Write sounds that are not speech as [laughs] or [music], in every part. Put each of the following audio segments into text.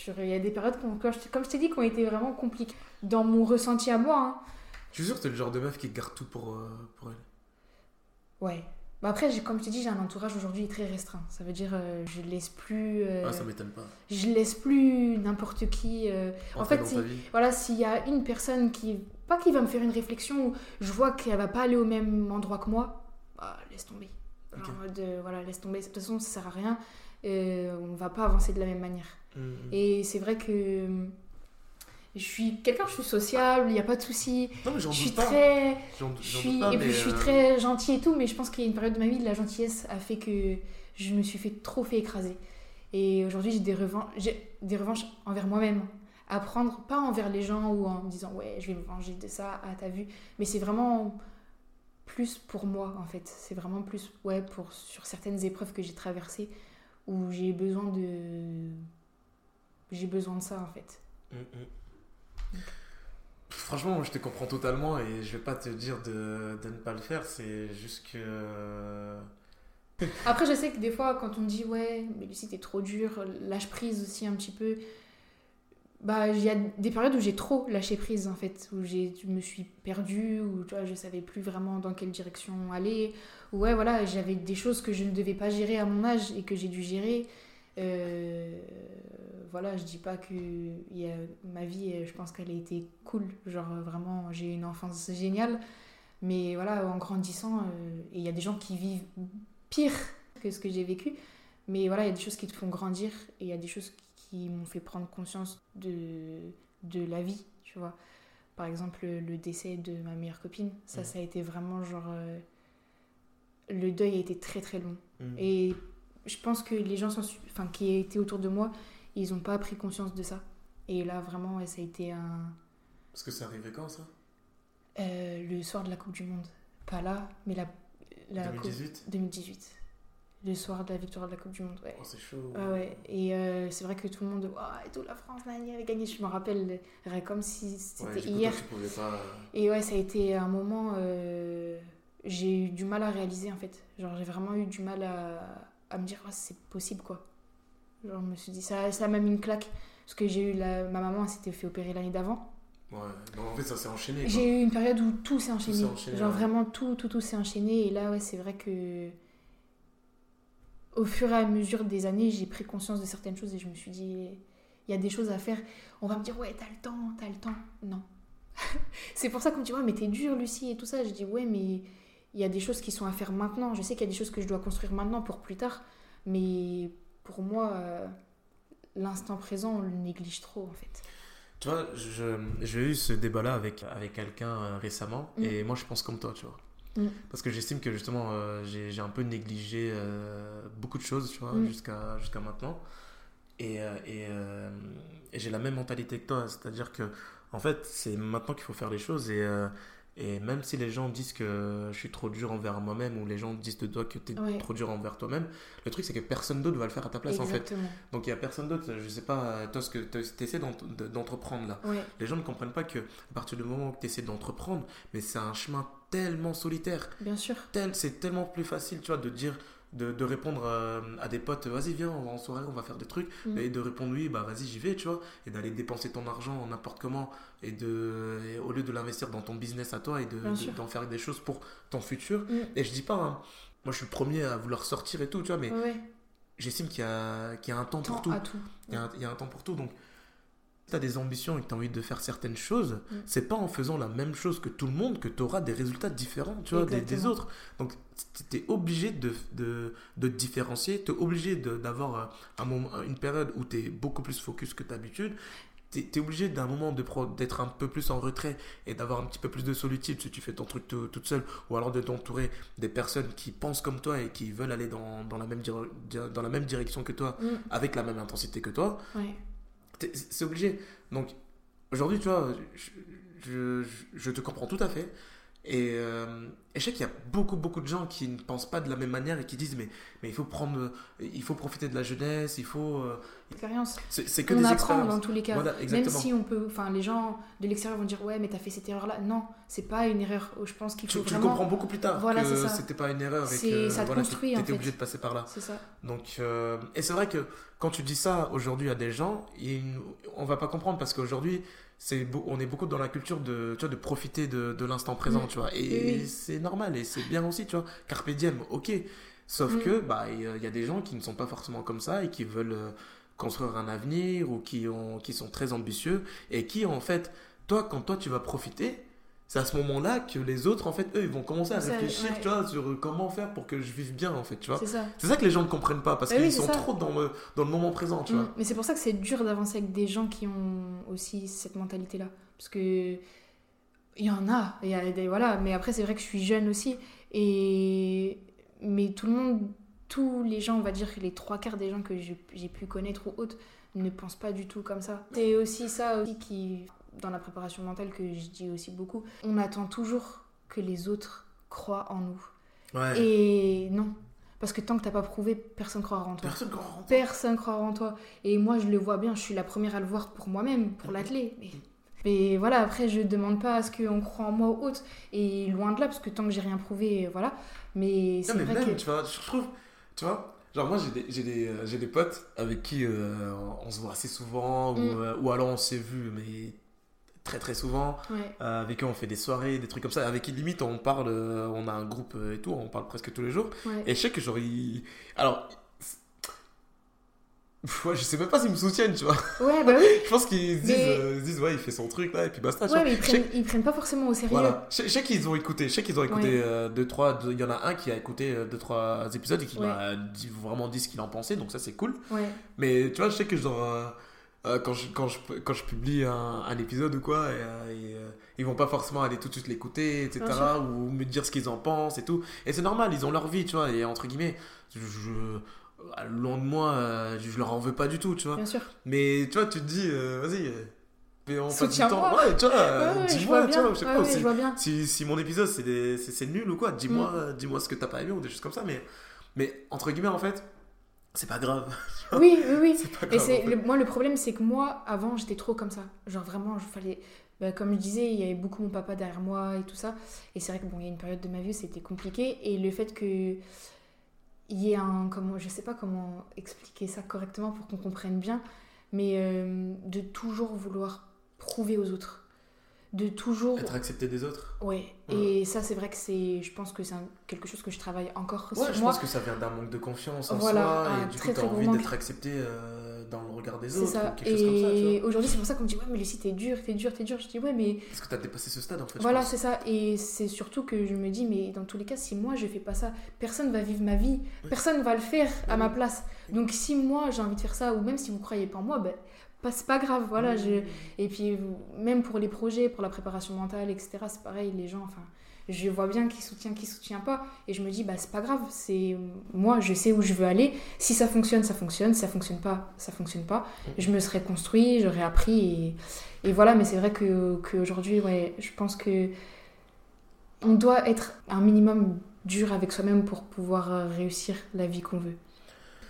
sur, il y a des périodes, qu'on- comme je, t'ai dit, qui ont été vraiment compliquées. Dans mon ressenti à moi, hein. Je suis sûr que t'es le genre de meuf qui garde tout pour, euh, pour elle. Ouais. Bah après, j'ai- comme je t'ai dit, j'ai un entourage aujourd'hui très restreint. Ça veut dire, euh, je laisse plus. euh, Ah, ça m'étonne pas. je laisse plus n'importe qui. euh, En fait, si-. Voilà, s'il y a une personne qui. Pas qui va me faire une réflexion où je vois qu'elle va pas aller au même endroit que moi, bah, laisse tomber. Genre Ok. en mode, euh, voilà, laisse tomber. De toute façon, ça sert à rien. Euh, on va pas avancer de la même manière. Mhm. Et c'est vrai que. euh, Je suis quelqu'un, je suis sociable, il n'y a pas de souci. Je suis pas. très. Je suis, pas, et puis je suis très gentille et tout, mais je pense qu'il y a une période de ma vie, de la gentillesse a fait que je me suis fait trop fait écraser. Et aujourd'hui, j'ai des, revan- j'ai des revanches envers moi-même. À prendre, pas envers les gens ou en me disant ouais, je vais me venger de ça, ah t'as vu. Mais c'est vraiment plus pour moi en fait. C'est vraiment plus ouais, pour, sur certaines épreuves que j'ai traversées où j'ai besoin de. J'ai besoin de ça en fait. Mm, mm. Franchement, je te comprends totalement et je vais pas te dire de, de ne pas le faire. C'est juste que. euh, [laughs] Après, je sais que des fois, quand on me dit ouais, mais Lucie, t'es trop dure, lâche prise aussi un petit peu. Bah, il y a des périodes où j'ai trop lâché prise en fait, où je me suis perdue, où tu vois, je savais plus vraiment dans quelle direction aller. Ou ouais, voilà, j'avais des choses que je ne devais pas gérer à mon âge et que j'ai dû gérer. Euh, voilà, je dis pas que y a, ma vie, euh, je pense qu'elle a été cool. Genre vraiment, j'ai une enfance géniale. Mais voilà, en grandissant, euh, il y a des gens qui vivent pire que ce que j'ai vécu. Mais voilà, il y a des choses qui te font grandir et il y a des choses qui m'ont fait prendre conscience de, de la vie, tu vois. Par exemple, le décès de ma meilleure copine, ça, Mhm. ça a été vraiment genre. euh, le deuil a été très très long. mm. Et je pense que les gens enfin, qui étaient autour de moi, ils n'ont pas pris conscience de ça. Et là, vraiment, ouais, ça a été un. Parce que c'est arrivé quand ça? Euh, le soir de la Coupe du Monde. Pas là, mais la. la coupe- 2018 2018. Le soir de la victoire de la Coupe du Monde, ouais. Oh, c'est chaud. Ouais, ouais. Et euh, c'est vrai que tout le monde, Ouah, et tout, la France avait gagné. Je me rappelle euh, comme si c'était coup, hier. toi, pas. euh, Et ouais, ça a été un moment. euh, j'ai eu du mal à réaliser en fait. Genre, j'ai vraiment eu du mal à, à me dire, Ah, c'est possible quoi. Genre, je me suis dit, ça ça m'a mis une claque. Parce que j'ai eu la... ma maman, s'était fait opérer l'année d'avant. Ouais, donc en fait, ça s'est enchaîné. J'ai eu une période où tout s'est enchaîné. Genre ouais. vraiment tout, tout, tout s'est enchaîné. Et là, ouais, c'est vrai que au fur et à mesure des années, j'ai pris conscience de certaines choses et je me suis dit, il y a des choses à faire. On va me dire, ouais, t'as le temps, t'as le temps. Non. [laughs] c'est pour ça qu'on me dit, ouais, mais t'es dure, Lucie, et tout ça. Je dis, ouais, mais il y a des choses qui sont à faire maintenant. Je sais qu'il y a des choses que je dois construire maintenant pour plus tard. Mais pour moi, euh, l'instant présent, on le néglige trop, en fait. Tu vois, j'ai eu ce débat-là avec, avec quelqu'un euh, récemment Mm. et moi je pense comme toi, tu vois. Mm. Parce que j'estime que justement euh, j'ai un peu négligé euh, beaucoup de choses, tu vois, Mm. jusqu'à maintenant. Et, euh, et, et j'ai la même mentalité que toi, c'est-à-dire que en fait c'est maintenant qu'il faut faire les choses et, et même si les gens disent que je suis trop dur envers moi-même ou les gens disent de toi que tu es Ouais. trop dur envers toi-même, le truc c'est que personne d'autre va le faire à ta place en fait. Donc il y a personne d'autre, je sais pas, toi ce que tu essaies d'entreprendre là. Ouais. Les gens ne comprennent pas que à partir du moment où tu essaies d'entreprendre, mais c'est un chemin tellement solitaire, Bien sûr. tel, c'est tellement plus facile, tu vois, de dire, de, de répondre euh, à des potes, vas-y viens, on va en soirée, on va faire des trucs, Mm. et de répondre oui, bah vas-y j'y vais, tu vois, et d'aller dépenser ton argent n'importe comment, et de, et au lieu de l'investir dans ton business à toi et de- d'en faire des choses pour ton futur. Mm. Et je dis pas, hein, moi je suis le premier à vouloir sortir et tout, tu vois, mais Ouais, j'estime qu'il y a, qu'il y a un temps pour tout. Il y, a un, il y a un temps pour tout. Donc, tu as des ambitions et que tu as envie de faire certaines choses, Mm. c'est pas en faisant la même chose que tout le monde que tu auras des résultats différents tu vois, des, autres. Donc, tu es obligé de, de, de te différencier, tu es obligé d'avoir euh, un moment, une période où tu es beaucoup plus focus que d'habitude. Tu es, obligé d'un moment d'être un peu plus en retrait et d'avoir un petit peu plus de solitude si tu fais ton truc tout- toute seule ou alors de t'entourer des personnes qui pensent comme toi et qui veulent aller dans, dans, la, même dans la même direction que toi Mm. avec la même intensité que toi. C'est obligé. Donc, aujourd'hui, tu vois, je, je te comprends tout à fait. Et, euh, et je sais qu'il y a beaucoup, beaucoup de gens qui ne pensent pas de la même manière et qui disent mais, mais il faut prendre, il faut profiter de la jeunesse, il faut. euh, Expérience. C'est que on des apprend dans tous les cas. Voilà, Même si on peut. Enfin, les gens de l'extérieur vont dire Ouais, mais t'as fait cette erreur-là. Non, c'est pas une erreur. Je pense qu'il Tu, faut tu le vraiment. comprends beaucoup plus tard Voilà, que c'était pas une erreur et que ça te voilà, construit, t'étais en fait. obligé de passer par là. C'est ça. Donc, euh, et c'est vrai que quand tu dis ça aujourd'hui à des gens, ils- on va pas comprendre parce qu'aujourd'hui, c'est on est beaucoup dans la culture de, tu vois, de profiter de, de l'instant présent, Mm. tu vois. Et Oui, c'est normal et c'est bien aussi, tu vois. Carpe diem, ok. Sauf Mm. que, bah, il y a- il y a des gens qui ne sont pas forcément comme ça et qui veulent euh, construire un avenir ou qui, ont, qui sont très ambitieux et qui, en fait, toi, quand toi tu vas profiter, c'est à ce moment-là que les autres, en fait, eux, ils vont commencer à réfléchir, ouais. tu vois, sur comment faire pour que je vive bien, en fait, tu vois. C'est ça. Que les gens ne comprennent pas parce Bah qu'ils oui, sont ça. trop dans le, dans le moment présent, tu Mm. vois. Mais c'est pour ça que c'est dur d'avancer avec des gens qui ont aussi cette mentalité-là. Parce que. Il y en a. Il y a des, voilà. Mais après, c'est vrai que je suis jeune aussi. Et. Mais tout le monde. Tous les gens, on va dire les trois quarts des gens que j'ai j'ai pu connaître ou autres, ne pensent pas du tout comme ça. C'est aussi ça aussi qui. Dans la préparation mentale, que je dis aussi beaucoup. On attend toujours que les autres croient en nous. Ouais. Et non. Parce que tant que t'as pas prouvé, personne croira en toi. Personne ne comprend. Personne croira en toi. Et moi, je le vois bien, je suis la première à le voir pour moi-même, pour l'athlète. Mais, mais voilà, après, je demande pas à ce qu'on croit en moi ou autre. Et loin de là, parce que tant que j'ai rien prouvé, voilà. Mais c'est Non, mais vrai même, que. tu vois, je trouve, tu vois, genre moi j'ai des, euh, des potes avec qui euh, on se voit assez souvent, ou, Mm. euh, ou alors on s'est vu, mais très très souvent, Ouais. euh, avec qui on fait des soirées, des trucs comme ça, avec qui limite on parle, euh, on a un groupe euh, et tout, on parle presque tous les jours, ouais. et je sais que genre, ils... alors, ouais, je sais même pas s'ils me soutiennent, tu vois, Ouais, bah oui. [laughs] je pense qu'ils se disent, Mais- euh, disent, ouais, il fait son truc là, et puis basta, Ouais, mais ils sais- prennent, ils prennent pas forcément au sérieux. Voilà. Je, je sais qu'ils ont écouté. Je sais qu'ils ont écouté Ouais. euh, deux, trois. deux- Il y en a un qui a écouté euh, deux, trois épisodes et qui Ouais. m'a dit- vraiment dit ce qu'il en pensait. Donc ça, c'est cool. Ouais. Mais tu vois, je sais que genre. Euh, quand, je, quand, je, quand je publie un, un épisode ou quoi, et, euh, et, euh, ils vont pas forcément aller tout de suite l'écouter, etc. Ou me dire ce qu'ils en pensent et tout. Et c'est normal, ils ont leur vie, tu vois. Et entre guillemets, je, je- loin de moi, euh, je, leur en veux pas du tout, tu vois. Bien sûr. Mais tu vois, tu te dis, euh, vas-y, on passe du Soutiens-moi. temps. Ouais, tu vois, Ouais, ouais, je dis-moi, tu vois, je sais pas, ouais, c'est- je vois bien. si, si mon épisode c'est nul ou quoi, dis-moi Mm. dis-moi ce que t'as pas aimé ou des choses comme ça, mais, mais entre guillemets en fait, c'est pas grave. [laughs] Oui, oui, oui. Et c'est en fait. le- moi le problème c'est que moi avant j'étais trop comme ça. Genre vraiment je fallait bah, comme je disais, il y avait beaucoup mon papa derrière moi et tout ça et c'est vrai que bon, il y a une période de ma vie où c'était compliqué et le fait que il y ait un comment je sais pas comment expliquer ça correctement pour qu'on comprenne bien mais euh, de toujours vouloir prouver aux autres. De toujours Être accepté des autres. ouais, et ça c'est vrai que c'est je pense que c'est un- quelque chose que je travaille encore Ouais, sur je moi. pense que ça vient d'un manque de confiance en Voilà, soi et du très, coup t'as envie manque. d'être accepté euh, dans le regard des autres ça. ou quelque chose comme ça, tu Et vois. aujourd'hui, c'est pour ça qu'on me dit Ouais, mais Lucie, t'es dur, t'es dur, t'es dur. Je dis Ouais, mais Parce que t'as dépassé ce stade en fait. Voilà, c'est ça. Et c'est surtout que je me dis, mais dans tous les cas, si moi je fais pas ça, personne va vivre ma vie, personne va le faire à ma place. Donc si moi j'ai envie de faire ça, ou même si vous croyez pas en moi, ben, pas- c'est pas grave. Voilà, je... Et puis même pour les projets, pour la préparation mentale, etc., c'est pareil, les gens, enfin, je vois bien qui soutient, qui soutient pas. Et je me dis, bah c'est pas grave, c'est moi, je sais où je veux aller. Si ça fonctionne, ça fonctionne. Si ça fonctionne pas, ça fonctionne pas. Je me serais construit, j'aurais appris. Et, et voilà, mais c'est vrai que qu'aujourd'hui, ouais, je pense que on doit être un minimum dur avec soi-même pour pouvoir euh, réussir la vie qu'on veut.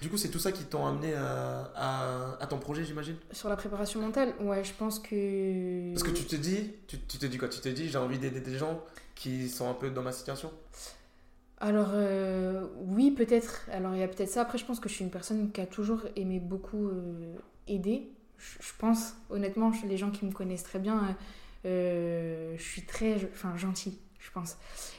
Du coup, c'est tout ça qui t'ont amené à, à, à ton projet, j'imagine Sur la préparation mentale, ouais, je pense que. Parce que tu te dis, tu, tu te dis quoi? Tu te dis, j'ai envie d'aider des gens qui sont un peu dans ma situation? Alors, euh, oui, peut-être. Alors, il y a peut-être ça. Après, je pense que je suis une personne qui a toujours aimé beaucoup euh, aider. Je, je pense, honnêtement, je- les gens qui me connaissent très bien, euh, je suis très enfin, gentille, je pense.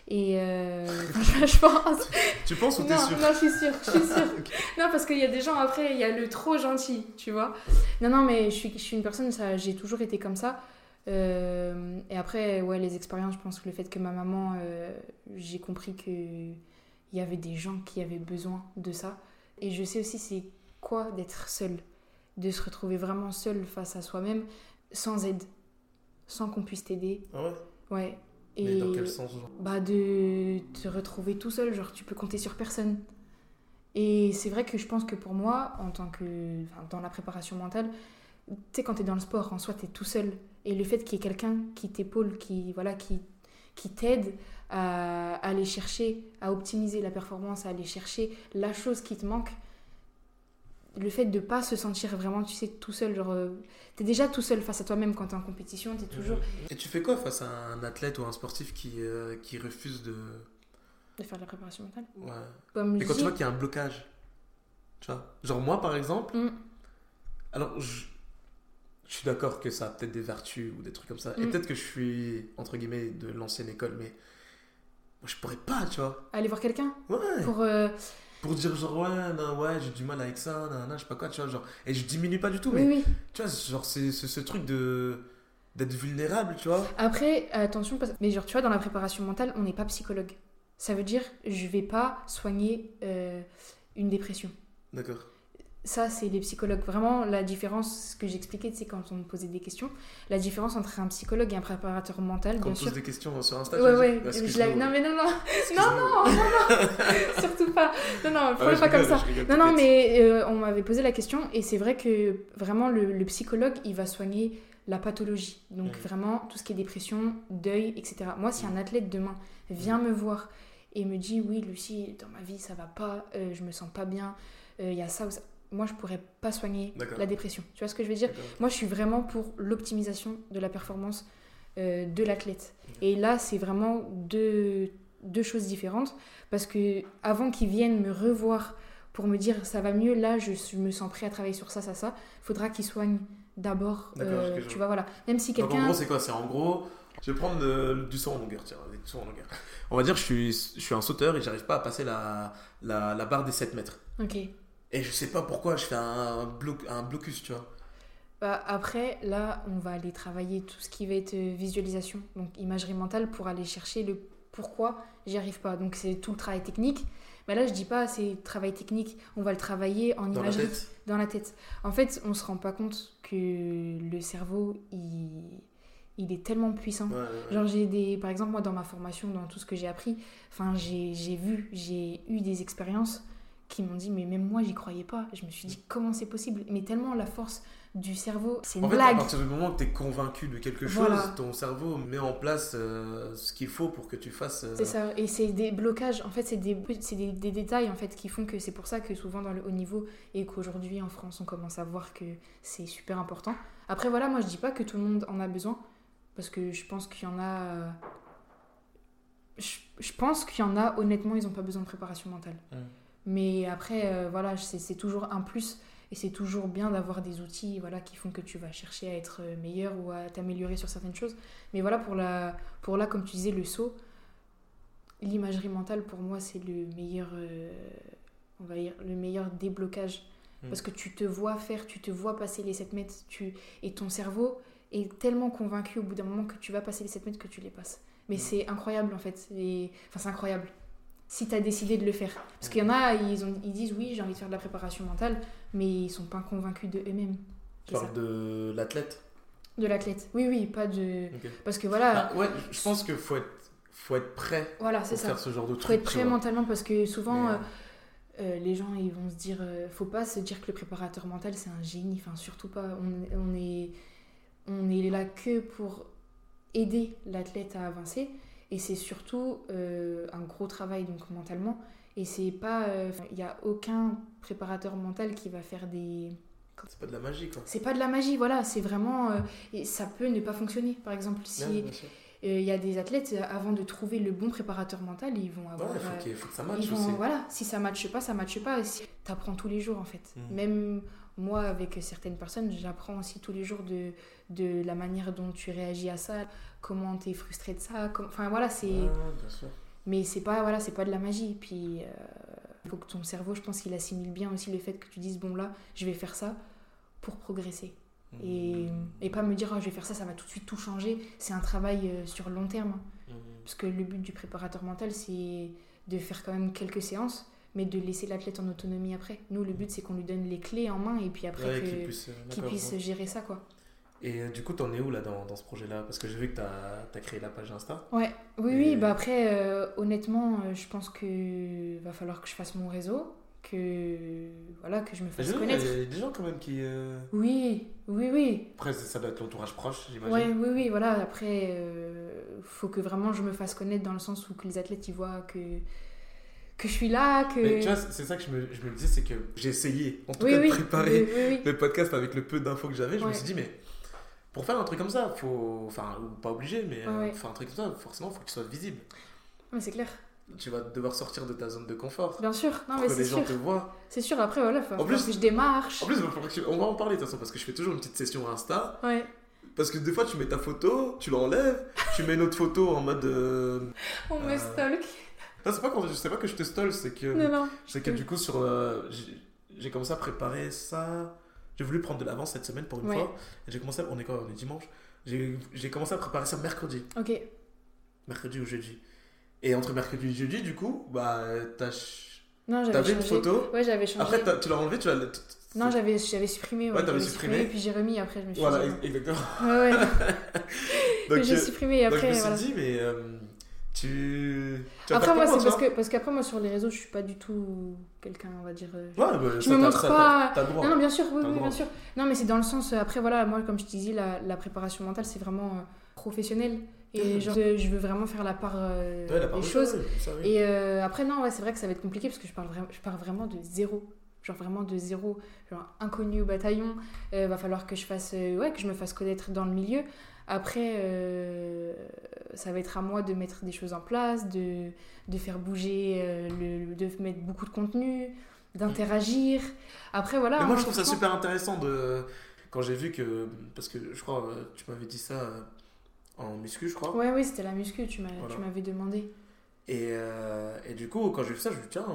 Et euh, [laughs] je, je pense. Tu penses ou t'es sûr non, je suis sûre, je suis sûre. [laughs] Non, parce qu'il y a des gens après, il y a le trop gentil, tu vois. Non, non, mais je suis, je suis une personne, ça, j'ai toujours été comme ça. Euh, et après, ouais, les expériences, je pense que le fait que ma maman, euh, j'ai compris que il y avait des gens qui avaient besoin de ça. Et je sais aussi c'est quoi d'être seul, de se retrouver vraiment seul face à soi-même, sans aide, sans qu'on puisse t'aider. Ah ouais? Ouais. Mais Et dans quel sens genre bah de te retrouver tout seul, genre tu peux compter sur personne. Et c'est vrai que je pense que pour moi, en tant que enfin, dans la préparation mentale, tu sais quand tu es dans le sport, en soi tu es tout seul et le fait qu'il y ait quelqu'un qui t'épaule, qui voilà qui qui t'aident à aller chercher, à optimiser la performance, à aller chercher la chose qui te manque. Le fait de pas se sentir vraiment, tu sais, tout seul, genre, euh, t'es déjà tout seul face à toi-même quand t'es en compétition, t'es toujours Et tu fais quoi face à un athlète ou un sportif qui, euh, qui refuse de. de faire de la préparation mentale? Ouais. Comme je quand tu vois qu'il y a un blocage, tu vois. Genre, moi par exemple, Mm. alors je, je suis d'accord que ça a peut-être des vertus ou des trucs comme ça. Et Mm. peut-être que je suis, entre guillemets, de l'ancienne école, mais moi je pourrais pas, tu vois. aller voir quelqu'un? Ouais. pour euh, Pour dire genre, ouais, non, ouais, j'ai du mal avec ça, nan, je sais pas quoi, tu vois. Genre, et je diminue pas du tout, mais oui tu vois, genre, c'est c'est ce truc de d'être vulnérable, tu vois. après attention parce mais genre tu vois dans la préparation mentale on n'est pas psychologue ça veut dire je vais pas soigner euh, une dépression D'accord. Ça c'est les psychologues. Vraiment la différence ce que j'expliquais c'est quand on me posait des questions la différence entre un psychologue et un préparateur mental Quand on bien sûr. pose des questions sur Insta, ouais ouais je l'avais- non mais non non. non non non [laughs] surtout pas. Non non Ah ouais, pas comme ça. rigole, Non, non, mais euh, on m'avait posé la question et c'est vrai que vraiment le, le psychologue, il va soigner la pathologie. Donc vraiment tout ce qui est dépression, deuil, etc. Moi, si un athlète demain vient me voir et me dit oui, Lucie, dans ma vie, ça va pas, euh, je me sens pas bien, euh, il y a ça ou ça. Moi, je pourrais pas soigner la dépression. Tu vois ce que je veux dire? Moi, je suis vraiment pour l'optimisation de la performance euh, de l'athlète. Et là, c'est vraiment deux, deux choses différentes. Parce que avant qu'ils viennent me revoir pour me dire ça va mieux, là, je, suis- me sens prêt à travailler sur ça, ça, ça, faudra qu'ils soignent d'abord. Euh, je tu vois. voilà. Même si Donc en quelqu'un. gros, c'est quoi? C'est en gros, je vais prendre euh, du saut en longueur, tiens, du saut en longueur. On va dire que je suis, je suis un sauteur et j'arrive pas à passer la, la, la barre des 7 mètres. Ok. Et je sais pas pourquoi je fais un, bloc, un blocus, tu vois. Bah, après, là, on va aller travailler tout ce qui va être euh, visualisation, donc imagerie mentale, pour aller chercher le pourquoi j'y arrive pas. Donc c'est tout le travail technique. Mais là, je dis pas c'est travail technique, on va le travailler en Dans la tête. dans la tête. En fait, on se rend pas compte que le cerveau, il, il est tellement puissant. Ouais, ouais, ouais. Genre j'ai des, par exemple moi dans ma formation, dans tout ce que j'ai appris, enfin j'ai vu, j'ai eu des expériences qui m'ont dit mais même moi j'y croyais pas. Je me suis dit comment c'est possible? Mais tellement la force du cerveau, c'est une En fait, à blague. partir du moment où tu es convaincu de quelque chose, Voilà. ton cerveau met en place euh, ce qu'il faut pour que tu fasses. euh, C'est ça, et c'est des blocages, en fait c'est des, des, des détails en fait qui font que c'est pour ça que souvent dans le haut niveau et qu'aujourd'hui en France on commence à voir que c'est super important. Après voilà, moi je dis pas que tout le monde en a besoin, parce que je pense qu'il y en a... euh, Je, je pense qu'il y en a, honnêtement, ils ont pas besoin de préparation mentale. Mm. Mais après, euh, voilà, c'est toujours un plus. Et c'est toujours bien d'avoir des outils voilà, qui font que tu vas chercher à être meilleur ou à t'améliorer sur certaines choses. Mais voilà, pour, la, pour là, comme tu disais, le saut, l'imagerie mentale, pour moi, c'est le meilleur, euh, on va dire, le meilleur déblocage. Mm. Parce que tu te vois faire, tu te vois passer les 7 mètres, tu, et ton cerveau est tellement convaincu au bout d'un moment que tu vas passer les 7 mètres que tu les passes. Mais Mm. c'est incroyable en fait. Et- Enfin, c'est incroyable. Si tu as décidé de le faire. Parce qu'il y en a, ils, ont, ils disent oui, j'ai envie de faire de la préparation mentale, mais ils sont pas convaincus de eux-mêmes. Tu parles de l'athlète. De l'athlète. Oui, oui, pas de. Parce que voilà, Ah, ouais, je pense qu'il faut être, faut être prêt voilà, c'est pour ça. faire ce genre de truc. faut être prêt mentalement parce que souvent. Mais, euh, euh, les gens ils vont se dire euh, faut pas se dire que le préparateur mental c'est un génie enfin surtout pas on, on est on est là que pour aider l'athlète à avancer et c'est surtout euh, un gros travail donc mentalement et c'est pas euh, il y a aucun préparateur mental qui va faire des c'est pas de la magie, quoi. c'est pas de la magie voilà c'est vraiment euh, et ça peut ne pas fonctionner par exemple si Ouais, bien euh, il y a des athlètes euh, avant de trouver le bon préparateur mental ils vont Ouais, avoir il faut, euh, qu'il- faut que ça ils matche vont- aussi. voilà, si ça matche pas, ça matche pas. Si t'apprends tous les jours en fait. Mhm. Même moi avec certaines personnes, j'apprends aussi tous les jours de, de la manière dont tu réagis à ça, comment t'es frustré de ça. Enfin voilà, c'est. Mais c'est pas voilà, c'est pas de la magie. Puis il faut que ton cerveau, je pense qu'il assimile bien aussi le fait que tu dises bon là, je vais faire ça pour progresser. Et, Mhm. et pas me dire oh, je vais faire ça, ça va tout de suite tout changer. C'est un travail euh, sur long terme. Mhm. Parce que le but du préparateur mental, c'est de faire quand même quelques séances, mais de laisser l'athlète en autonomie après. Nous, le but, c'est qu'on lui donne les clés en main et puis après Ouais, qu'il puisse, euh, puisse gérer ça, quoi. Et euh, du coup, t'en es où là dans, dans ce projet-là? Parce que j'ai vu que t'as as créé la page Insta. Ouais, oui, Et- oui, bah après, euh, honnêtement, euh, je pense que va falloir que je fasse mon réseau, que voilà que je me fasse je- Il connaître. y a des gens quand même qui. euh, Oui, oui, oui. Après, ça doit être l'entourage proche, j'imagine. Ouais, oui, oui, voilà. Après, faut que vraiment je me fasse connaître dans le sens où que les athlètes ils voient que, que je suis là, que. Mais tu vois, c'est ça que je me, je me disais, c'est que j'ai essayé, en tout oui, cas, oui, de préparer oui, le podcast avec le peu d'infos que j'avais. Je me suis dit, mais pour faire un truc comme ça, faut. Enfin, pas obligé, mais euh, Ouais, faire un truc comme ça, forcément, faut qu'il soit visible. Ouais, c'est clair. Tu vas devoir sortir de ta zone de confort. Bien sûr. Non, pour mais que c'est les gens sûr. te voient. C'est sûr. Après, voilà, faut En plus- que je démarche. En plus, que tu- on va en parler de toute façon, parce que je fais toujours une petite session Insta. Ouais. Parce que des fois, tu mets ta photo, tu l'enlèves, tu mets une autre photo en mode. euh, On me Euh, stalk. Non, c'est pas, quand, c'est pas que je te stole, c'est que. Non, non. C'est que du coup, sur, euh, j'ai- j'ai commencé à préparer ça. J'ai voulu prendre de l'avance cette semaine pour une Ouais. fois. Et j'ai commencé, à- on est quoi On est dimanche? J'ai j'ai commencé à préparer ça mercredi. Ok. Mercredi ou jeudi. Et entre mercredi et jeudi, du coup, bah, t'as Non, j'avais t'avais une photo. Ouais, j'avais changé. Après, t'as- tu l'as enlevé, tu l'as. Non, j'avais j'avais supprimé. Ouais, Ouais, t'avais j'avais supprimé. Puis j'ai remis après, je me suis Voilà, dit. ex- exactement. Ouais, ouais. [laughs] Donc, [laughs] j'ai euh, supprimé et donc, après, je me suis voilà. dit, mais euh, tu. Après, moi, c'est parce que, parce qu'après, moi, sur les réseaux, je suis pas du tout quelqu'un, on va dire. euh, Ouais, bah, Je me montre pas- droit. Non, non, bien sûr, oui, oui, bien sûr. Non, mais c'est dans le sens, euh, après, voilà, moi, comme je te disais, la, la préparation mentale, c'est vraiment euh, professionnel. Et genre, je veux vraiment faire la part euh, Ouais, la part des choses. oui, ça, oui. Et euh, après, non, ouais, c'est vrai que ça va être compliqué parce que je, parle vraiment, je pars vraiment de zéro. Genre vraiment de zéro. Genre inconnu au bataillon. Euh, va falloir que je fasse, euh, ouais, que je me fasse connaître dans le milieu. Après, euh, ça va être à moi de mettre des choses en place, de, de faire bouger, euh, le, de mettre beaucoup de contenu, d'interagir. Après, voilà. Mais moi, hein, je trouve ça super intéressant de. Quand j'ai vu que. Parce que je crois, euh, tu m'avais dit ça en muscu, je crois. Ouais, oui, c'était la muscu, tu Voilà. m'avais demandé. Et, euh, et du coup, quand j'ai vu ça, je me suis dit, tiens,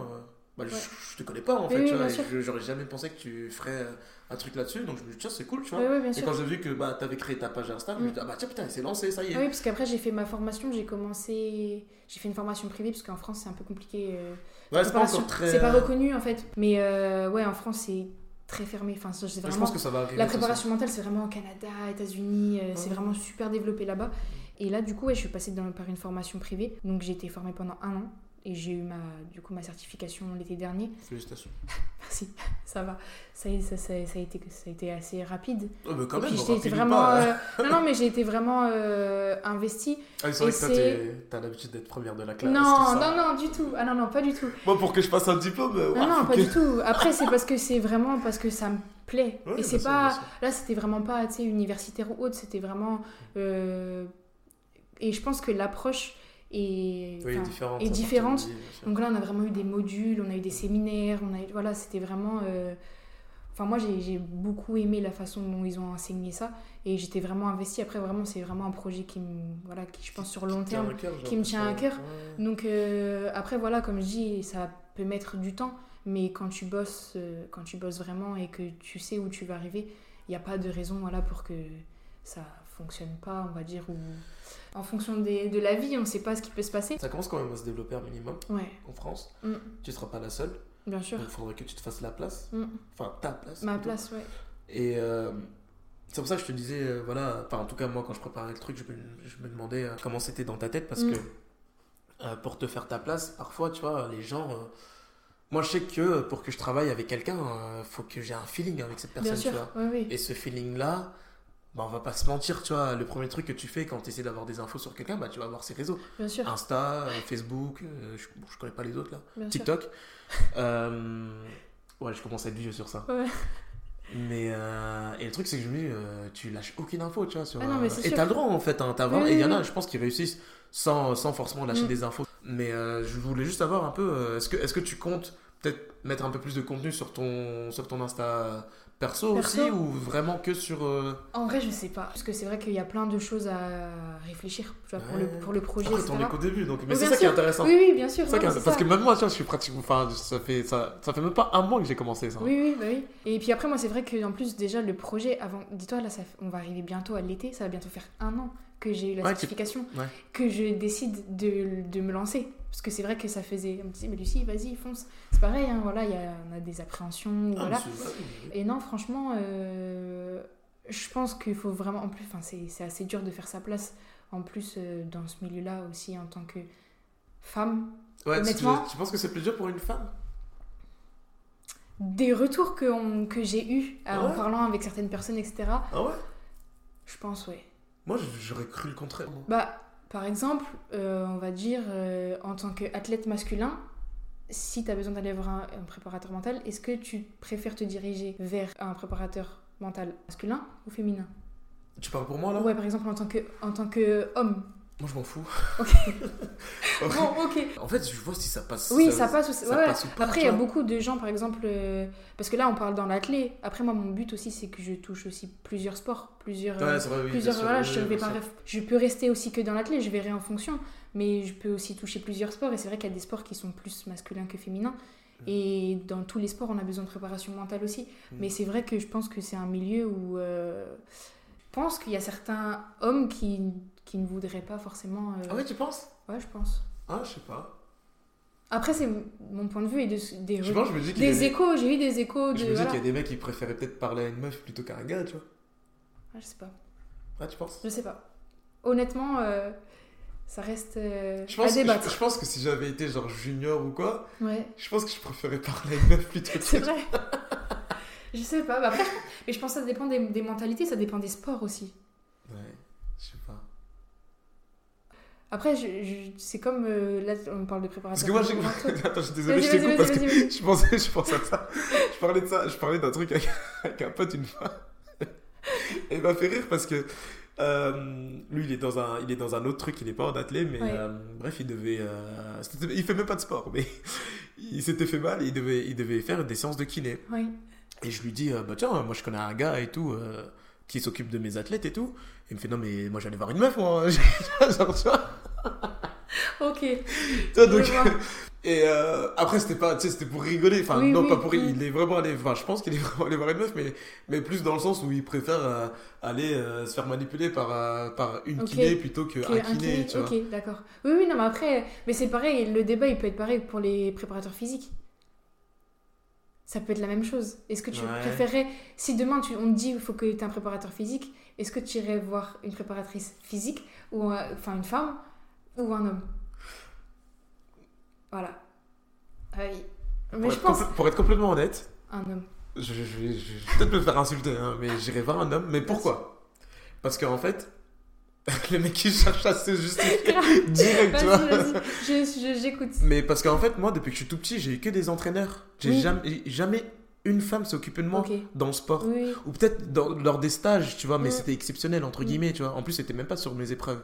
bah, je, Ouais. je te connais pas en fait, oui, tu j'aurais jamais pensé que tu ferais euh, un truc là-dessus, donc je me suis dit, tiens, c'est cool, tu vois. Oui, et sûr. quand j'ai vu que bah, t'avais créé ta page Insta, je me suis dit, Mm. ah bah tiens, putain, il s'est lancé, ça y est. Ah oui, parce qu'après j'ai fait ma formation, j'ai commencé, j'ai fait une formation privée parce qu'en France c'est un peu compliqué. euh, ouais, c'est pas très. Pas reconnu en fait. Mais euh, ouais, en France c'est très fermé. Enfin, Mais je vraiment. pense que ça va arriver. La préparation mentale c'est vraiment au Canada, États-Unis, euh, c'est vraiment super développé là-bas. Et là du coup, ouais, je suis passée dans, par une formation privée. Donc j'ai été formée pendant un an et j'ai eu ma, du coup ma certification l'été dernier. Félicitations. [laughs] Merci, ça va. Ça, ça, ça, ça a été, ça a été assez rapide. Oh, mais quand et même, puis on j'ai été rapide ou vraiment. pas, euh, Non, non, mais j'ai été vraiment euh, investie. Ah, c'est vrai que toi, t'as l'habitude d'être première de la classe. Non, non, non, du tout. Ah non, non, pas du tout. Moi, pour que je fasse un diplôme, euh, Non, non, pas que- du tout. Après, c'est parce que c'est vraiment parce que ça me plaît. Ouais, et c'est pas. Là, c'était vraiment pas, tu sais, universitaire ou autre. C'était vraiment. euh, Et je pense que l'approche est. Oui, enfin, différente. est ça, différente. partir de vie, bien sûr. Donc là, on a vraiment eu des modules, on a eu des séminaires, on a eu- voilà, c'était vraiment. euh, Enfin, moi, j'ai beaucoup aimé la façon dont ils ont enseigné ça, et j'étais vraiment investie. Après, vraiment, c'est vraiment un projet qui me, voilà, qui je pense sur long terme. qui me tient à cœur. Ouais. Donc euh, après, voilà, comme je dis, ça peut mettre du temps, mais quand tu bosses, euh, quand tu bosses vraiment et que tu sais où tu vas arriver, il n'y a pas de raison, voilà, pour que ça fonctionne pas, on va dire, ou en fonction des- de la vie, on ne sait pas ce qui peut se passer. Ça commence quand même à se développer un minimum Ouais, en France. Mm. Tu seras pas la seule. bien sûr. Il faudrait que tu te fasses la place. Mm. Enfin, ta place. Ma plutôt. place, ouais. Et euh, c'est pour ça que je te disais, euh, voilà, enfin, en tout cas, moi, quand je préparais le truc, je me, je me demandais euh, comment c'était dans ta tête parce Mm. que pour te faire ta place, parfois, tu vois, les gens. moi, je sais que pour que je travaille avec quelqu'un, il faut que j'ai un feeling avec cette personne, Bien sûr, tu vois. oui, oui. Et ce feeling-là, bah, on va pas se mentir, tu vois. Le premier truc que tu fais quand tu essaies d'avoir des infos sur quelqu'un, bah, tu vas voir ses réseaux. Bien sûr, Insta, euh, Facebook, euh, je, bon, je connais pas les autres là. bien. TikTok. [laughs] Euh, ouais, je commence à être vieux sur ça. Ouais. Mais euh, et le truc c'est que je me dis, tu lâches aucune info, tu vois. Sur, Ah non, et t'as le droit en fait, hein, t'as Oui, et il y en a, je pense, qui réussissent sans, sans forcément lâcher Mm. des infos. Mais je voulais juste savoir un peu, est-ce que, est que tu comptes peut-être mettre un peu plus de contenu sur ton, sur ton Insta perso, Perso. aussi ou vraiment que sur. euh, En vrai, je sais pas. Parce que c'est vrai qu'il y a plein de choses à réfléchir tu vois, pour, le, pour le projet, Après, etc. t'en es qu'au début, donc. Mais Oui, c'est ça qui est intéressant. Oui, oui, bien sûr. Est- parce que même moi, tu vois, je suis pratiquement. Enfin, ça fait, ça, ça fait même pas un mois que j'ai commencé ça. Oui, oui, bah oui. Et puis après, moi, c'est vrai que en plus, déjà, le projet, avant, dis-toi, là, ça, on va arriver bientôt à l'été, ça va bientôt faire un an que j'ai eu la Ouais, certification, ouais. que je décide de, de me lancer. Parce que c'est vrai que ça faisait. On me disait, mais Lucie, vas-y, fonce. C'est pareil, hein, voilà, il y a, on a des appréhensions, Ah, voilà. Et non, franchement, euh, je pense qu'il faut vraiment. En plus, c'est assez dur de faire sa place. En plus, euh, dans ce milieu-là aussi, en tant que femme. Ouais, tu, Honnêtement- tu penses que c'est plus dur pour une femme? Des retours que, on- que j'ai eus Ah en parlant avec certaines personnes, etc. Ah ouais? Je pense, ouais. Moi, j'aurais cru le contraire. moi. Bah, par exemple, euh, on va dire, euh, en tant qu'athlète masculin, si tu as besoin d'aller voir un, un préparateur mental, est-ce que tu préfères te diriger vers un préparateur mental masculin ou féminin? Tu parles pour moi là? Ouais, par exemple, en tant que, en tant que homme. Moi, je m'en fous. [laughs] Ok. Bon, ok. En fait, je vois si ça passe. Oui, ça passe aussi. ça ouais, passe ou pas, Après, il y a beaucoup de gens, par exemple, euh, parce que là, on parle dans l'athlé. Après, moi, mon but aussi, c'est que je touche aussi plusieurs sports, plusieurs. Ouais, vrai, oui. plusieurs bien sûr, voilà, oui, je, vais pas je peux rester aussi que dans l'athlé, je verrai en fonction, mais je peux aussi toucher plusieurs sports et c'est vrai qu'il y a des sports qui sont plus masculins que féminins Mm. et dans tous les sports on a besoin de préparation mentale aussi Mm. mais c'est vrai que je pense que c'est un milieu où euh, je pense qu'il y a certains hommes qui, qui ne voudraient pas forcément euh, Ah ouais, tu penses? Ouais je pense Ah, je sais pas. après c'est mon point de vue et de, des, Je pense, je me dis des échos j'ai eu des échos Je de me dis voilà. qu'il y a des mecs qui préféraient peut-être parler à une meuf plutôt qu'à un gars, tu vois. Ah, je sais pas Ah, tu penses? Je sais pas honnêtement euh, ça reste euh, je pense, à débattre je, je pense que si j'avais été genre junior ou quoi, ouais je pense que je préférais parler à une meuf plutôt que [laughs] C'est vrai. je sais pas. Bah après, je- mais je pense que ça dépend des, des mentalités, ça dépend des sports aussi. Ouais, je. Après, je, je- c'est comme euh, là, on parle de Parce préparation. que moi, mentale. Attends, je suis désolé, je te vas-y, coupe parce que je pensais, je pensais à ça. Je parlais de ça, je parlais d'un truc avec, avec un pote une fois. Et il m'a fait rire parce que euh, lui, il est, dans un, il est dans un autre truc, il est pas en athlète, mais Ouais. euh, bref, il devait. il fait même pas de sport, mais [laughs] il s'était fait mal il devait, il devait faire des séances de kiné. Et je lui dis, bah tiens, moi je connais un gars et tout, qui s'occupe de mes athlètes et tout. Et il me fait, non, mais moi j'allais voir une meuf, moi. [laughs] Genre, tu vois. Ok. Tu vois, donc, [laughs] et euh, après, c'était pas, c'était pour rigoler. Enfin, Oui, non, oui, pas pour oui. Il est vraiment allé, enfin, je pense qu'il est [laughs] vraiment allé voir une meuf, mais, mais plus dans le sens où il préfère euh, aller euh, se faire manipuler par, par une kiné plutôt qu'un un kiné, kiné, tu vois. ok, d'accord. Oui, oui, non, mais après, mais c'est pareil, le débat il peut être pareil pour les préparateurs physiques. Ça peut être la même chose. Est-ce que tu Ouais. préférerais, si demain tu, on te dit il faut que tu aies un préparateur physique, est-ce que tu irais voir une préparatrice physique, ou enfin une femme, ou un homme? Voilà. Oui. Mais Pour, je être pense pour être complètement honnête, un homme. je, je- je vais je vais peut-être me faire insulter, hein, mais j'irai voir un homme. Mais pourquoi? Parce qu'en fait, [laughs] le mec qui cherche à se justifier [laughs] direct, tu vois. J'écoute. Mais parce qu'en fait, moi, depuis que je suis tout petit, j'ai eu que des entraîneurs. J'ai Oui. jamais, jamais une femme s'est occupée de moi dans le sport. Oui. Ou peut-être lors des stages, tu vois, mais c'était exceptionnel, entre Mm. guillemets, tu vois. En plus, c'était même pas sur mes épreuves.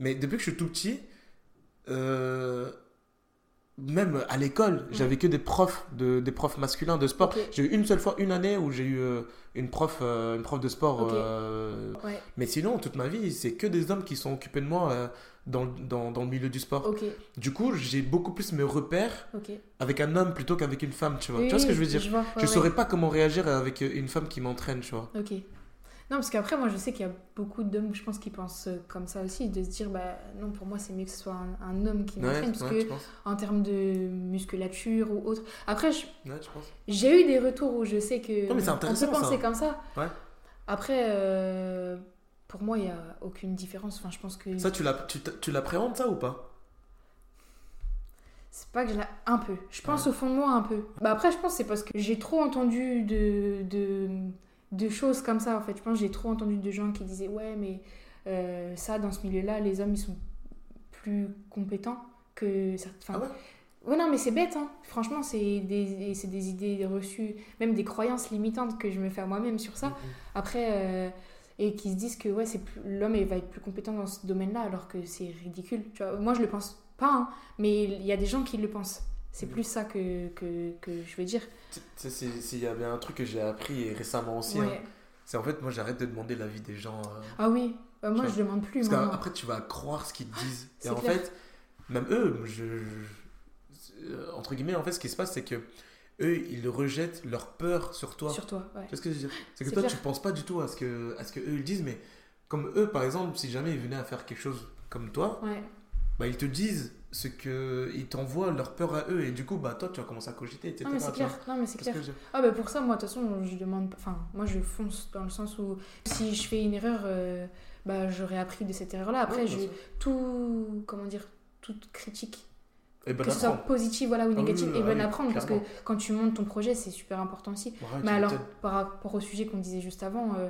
Mais depuis que je suis tout petit, euh, même à l'école, j'avais que des profs, de, des profs masculins de sport. J'ai eu une seule fois, une année où j'ai eu euh, une, prof, euh, une prof de sport. Euh, Ouais, mais sinon, toute ma vie, c'est que des hommes qui sont occupés de moi euh, dans, dans, dans le milieu du sport. Du coup, j'ai beaucoup plus mes repères avec un homme plutôt qu'avec une femme, tu vois. Oui, tu vois ce que je veux dire? Je, vois, ouais, Je ouais. saurais pas comment réagir avec une femme qui m'entraîne, tu vois. Non, parce qu'après, moi, je sais qu'il y a beaucoup d'hommes, je pense, qui pensent euh, comme ça aussi, de se dire, bah non, pour moi, c'est mieux que ce soit un, un homme qui m'entraîne, parce ouais, que en termes de musculature ou autre. Après, Ouais, j'ai eu des retours où je sais que Non, mais c'est on peut penser ça. comme ça. Après, euh, pour moi, il n'y a aucune différence. Enfin, je pense que Ça, tu l'appréhendes, ça, ou pas? C'est pas que je l'ai un peu. Je pense au fond de moi un peu. Bah après, je pense que c'est parce que j'ai trop entendu de, de, de choses comme ça en fait. Je pense que j'ai trop entendu de gens qui disaient ouais, mais euh, ça, dans ce milieu-là, les hommes ils sont plus compétents que certains. Ah ouais? Ouais, non, mais c'est bête, hein. Franchement, c'est des, c'est des idées reçues, même des croyances limitantes que je me fais à moi-même sur ça. Après, euh, et qui se disent que ouais, c'est l'homme va être plus compétent dans ce domaine-là, alors que c'est ridicule. Tu vois, moi, je le pense pas, hein, mais il y a des gens qui le pensent. C'est plus ça que, que, que je veux dire. Tu sais, c'est- c'est- Il y avait un truc que j'ai appris récemment aussi. hein. C'est en fait, moi, j'arrête de demander l'avis des gens. euh, Ah oui, euh, moi, je demande plus. Parce qu'après, tu vas croire ce qu'ils te disent. Et en fait, même eux, je, je- entre guillemets, en fait, ce qui se passe, c'est que eux, ils rejettent leur peur sur toi. Sur toi, ouais. Tu vois ce que je veux dire? C'est que toi, clair. tu penses pas du tout à ce que, à ce que eux ils disent, mais comme eux, par exemple, si jamais ils venaient à faire quelque chose comme toi, Ouais. bah, ils te disent ce que ils t'envoient leur peur à eux, et du coup, bah toi, tu vas commencer à cogiter, etc. Non, mais c'est clair. Non, mais c'est clair. je Ah bah pour ça, moi de toute façon, je demande Enfin, moi je fonce dans le sens où si je fais une erreur, euh, bah j'aurais appris de cette erreur-là. Après, Ouais, je tout comment dire, toute critique. Et bonne que ce soit positive voilà, ou Ah oui, négative, oui, et ah oui, apprendre, parce que quand tu montes ton projet, c'est super important aussi. Ouais, Mais alors, par rapport au sujet qu'on disait juste avant, euh,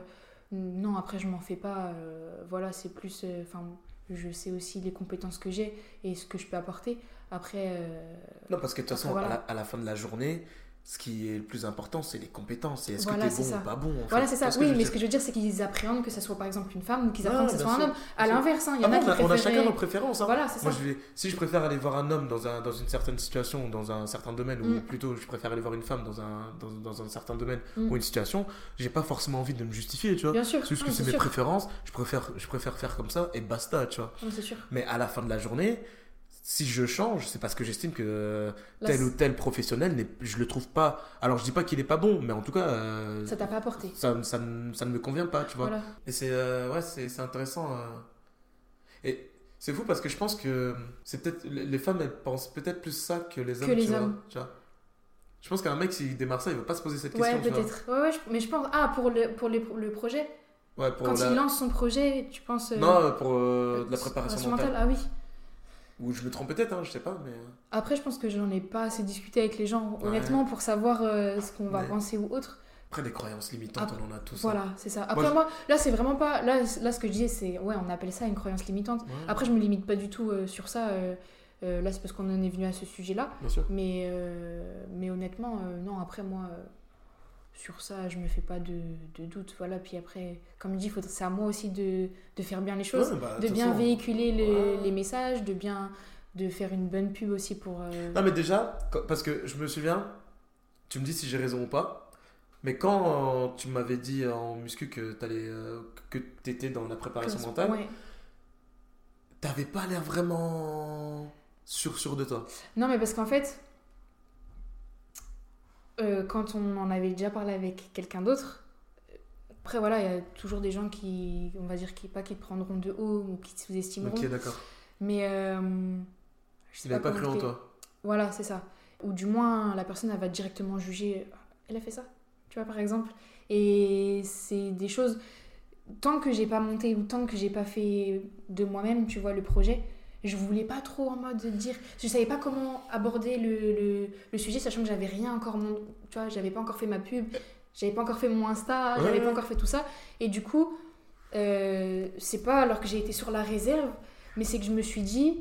non, après, je m'en fais pas. euh, voilà, c'est plus. euh, Enfin, je sais aussi les compétences que j'ai et ce que je peux apporter. Après, euh, Non, parce que de toute façon, voilà. à, la, à la fin de la journée, ce qui est le plus important, c'est les compétences. Et est-ce Voilà, que t'es bon ça. ou pas bon en voilà, c'est ça. Parce Oui, mais ce que je veux dire, c'est qu'ils appréhendent que ça soit par exemple une femme ou qu'ils Ah, appréhendent que ce bien soit un homme. À l'inverse, hein, il y en Ah a qui on, a, on a chacun nos préférences. hein. Voilà, c'est ça. Moi, je vais, si je préfère aller voir un homme dans, un, dans une certaine situation, dans un certain domaine, ou Mm. plutôt je préfère aller voir une femme dans un, dans, dans un certain domaine Mm. ou une situation, j'ai pas forcément envie de me justifier, tu vois. Bien sûr. C'est juste que c'est mes sûr. préférences, je préfère, je préfère faire comme ça et basta, tu vois. C'est sûr. Mais à la fin de la journée, si je change, c'est parce que j'estime que euh, Là, tel ou tel professionnel, je le trouve pas. Alors je dis pas qu'il est pas bon, mais en tout cas, euh, Ça t'a pas apporté. ça, ça, ne- ça ne me convient pas, tu vois. Voilà. Et c'est euh, ouais, c'est intéressant. euh. Et c'est fou parce que je pense que c'est peut-être les femmes elles pensent peut-être plus ça que les hommes. Que les tu vois, hommes. tu vois. Je pense qu'un mec s'il démarre ça, il va pas se poser cette question. Ouais, peut-être. Ouais, ouais, mais je pense. Ah, pour le, pour les- le projet Ouais, pour Quand la- il lance son projet, tu penses. Non, pour la préparation préparation mentale. Ah oui. Ou je me trompe peut-être, hein, je sais pas, mais. Après, je pense que j'en ai pas assez discuté avec les gens, Ouais. honnêtement, pour savoir euh, ce qu'on va penser ou autre. Après, des croyances limitantes, Après, on en a tous. hein. Voilà, c'est ça. Après, Moi, je- moi, là, c'est vraiment pas. Là, là, ce que je disais, c'est. Ouais, on appelle ça une croyance limitante. Ouais, Après, je me limite pas du tout euh, sur ça. euh, euh, là, c'est parce qu'on en est venu à ce sujet-là. bien sûr. Mais, euh, mais honnêtement, euh, non, après, moi, euh, sur ça, je me fais pas de, de doute. Voilà, puis après, comme je dis, c'est à moi aussi de, de faire bien les choses, Ouais, bah, de bien façon, véhiculer le- Ouais. les messages, de bien. de faire une bonne pub aussi pour. euh, Non, mais déjà, parce que je me souviens, tu me dis si j'ai raison ou pas, mais quand euh, tu m'avais dit en muscu que t'allais, euh, que t'étais dans la préparation mentale, ouais. t'avais pas l'air vraiment sûr sûr de toi. Non, mais parce qu'en fait, euh, quand on en avait déjà parlé avec quelqu'un d'autre, après voilà, il y a toujours des gens qui, on va dire, qui pas qui te prendront de haut ou qui te sous-estimeront. Ok, d'accord. Mais euh, je sais Il pas comment cru en toi. Voilà, c'est ça. Ou du moins, la personne, elle va directement juger. Elle a fait ça, tu vois, par exemple. Et c'est des choses. Tant que j'ai pas monté ou tant que j'ai pas fait de moi-même, tu vois, le projet, je voulais pas trop en mode dire. Je savais pas comment aborder le, le, le sujet, sachant que j'avais rien encore. Mon, tu vois, j'avais pas encore fait ma pub, j'avais pas encore fait mon Insta, j'avais ouais. pas encore fait tout ça. Et du coup, euh, c'est pas alors que j'ai été sur la réserve, mais c'est que je me suis dit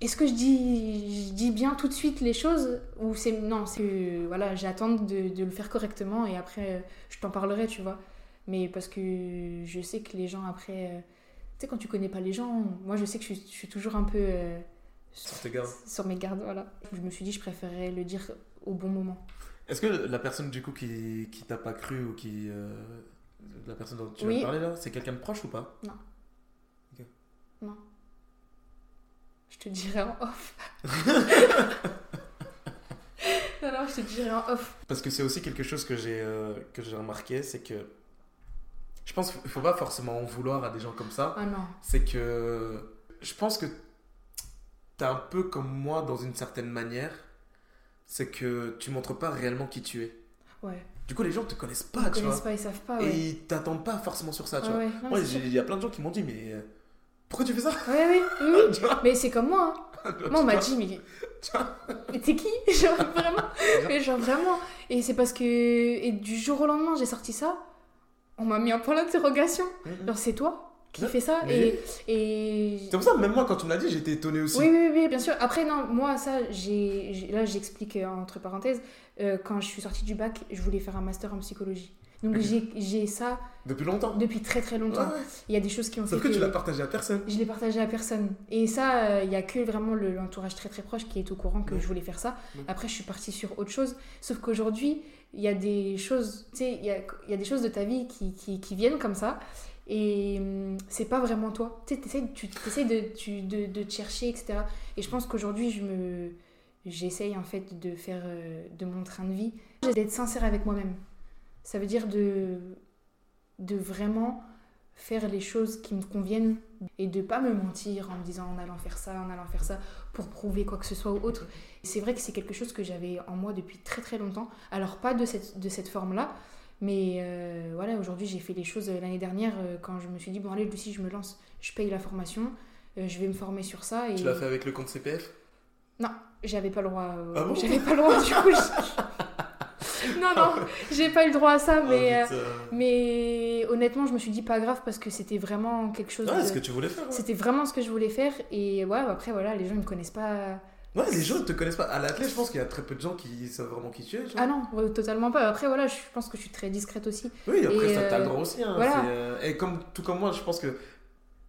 est-ce que je dis, je dis bien tout de suite les choses ou c'est non c'est que, voilà j'attends de, de le faire correctement et après euh, je t'en parlerai tu vois mais parce que je sais que les gens après euh, sais quand tu connais pas les gens moi je sais que je, suis- je suis toujours un peu euh, Sur tes gardes. sur mes gardes voilà. Je me suis dit je préférais le dire au bon moment. Est-ce que la personne du coup qui, qui t'a pas cru ou qui. euh, la personne dont tu Oui. vas parler là, c'est quelqu'un de proche ou pas? Je te dirai en off. [laughs] Non non je te dirai en off. Parce que c'est aussi quelque chose que j'ai euh, que j'ai remarqué, c'est que je pense qu'il faut pas forcément en vouloir à des gens comme ça. ah non C'est que je pense que t'es un peu comme moi dans une certaine manière. C'est que tu montres pas réellement qui tu es. ouais Du coup, les gens te connaissent ils pas, tu connaissent vois. pas ils savent pas Et ils t'attendent pas forcément sur ça, tu Ouais, vois. Moi, il y a plein de gens qui m'ont dit, mais euh, pourquoi tu fais ça? Ouais, [laughs] oui, oui, Mais c'est comme moi. hein. [laughs] Moi, on m'a dit, mais, mais t'es qui? [laughs] Genre, vraiment. Mais genre, vraiment. Et c'est parce que. Et du jour au lendemain, j'ai sorti ça. On m'a mis un point d'interrogation. Mhm. Genre, c'est toi qui Ouais, fais ça mais- Et. et... C'est pour ça, même moi, quand tu me l'as dit, j'étais étonné aussi. Oui, oui, oui, bien sûr. Après, non, moi, ça, j'ai. j'ai- Là, j'explique euh, entre parenthèses. euh, quand je suis sortie du bac, je voulais faire un master en psychologie. Donc, j'ai j'ai ça Depuis longtemps. depuis très très longtemps. Ouais. Il y a des choses qui ont Sauf fait que tu l'as partagé à personne. Je l'ai partagé à personne. Et ça, euh, il y a que vraiment le- l'entourage très très proche qui est au courant que Ouais. je voulais faire ça. Après, je suis partie sur autre chose. Sauf qu'aujourd'hui, il y a des choses, tu sais, il y y a des choses de ta vie qui, qui, viennent comme ça. Et hum, c'est pas vraiment toi. Tu sais, tu essaies de, tu- de, de te chercher, etc. Et je pense qu'aujourd'hui, je me. J'essaye en fait de faire euh, de mon train de vie, d'être sincère avec moi-même. Ça veut dire de, de vraiment faire les choses qui me conviennent et de pas me mentir en me disant en allant faire ça, en allant faire ça pour prouver quoi que ce soit ou autre. C'est vrai que c'est quelque chose que j'avais en moi depuis très très longtemps. Alors pas de cette, de cette forme-là, mais euh, voilà, aujourd'hui j'ai fait les choses euh, l'année dernière euh, quand je me suis dit bon allez Lucie, je me lance, je paye la formation, je vais me former sur ça et Tu l'as fait avec le compte CPF Non, j'avais pas le droit. euh, Ah bon? j'avais pas le droit, du coup. [laughs] je- [laughs] non, non, j'ai pas eu le droit à ça, mais, Ah, euh, mais honnêtement, je me suis dit pas grave parce que c'était vraiment quelque chose. Ouais, de- ce que tu voulais faire. ouais. C'était vraiment ce que je voulais faire, et ouais, après, voilà, les gens ne me connaissent pas. Ouais, les gens ne te connaissent pas. À l'athlète, je pense qu'il y a très peu de gens qui savent vraiment qui tu es. Ah non, ouais, totalement pas. Après, voilà, je pense que je suis très discrète aussi. Oui, après, ça, t'as le euh, droit aussi. hein, voilà. euh, Et comme, tout comme moi, je pense que.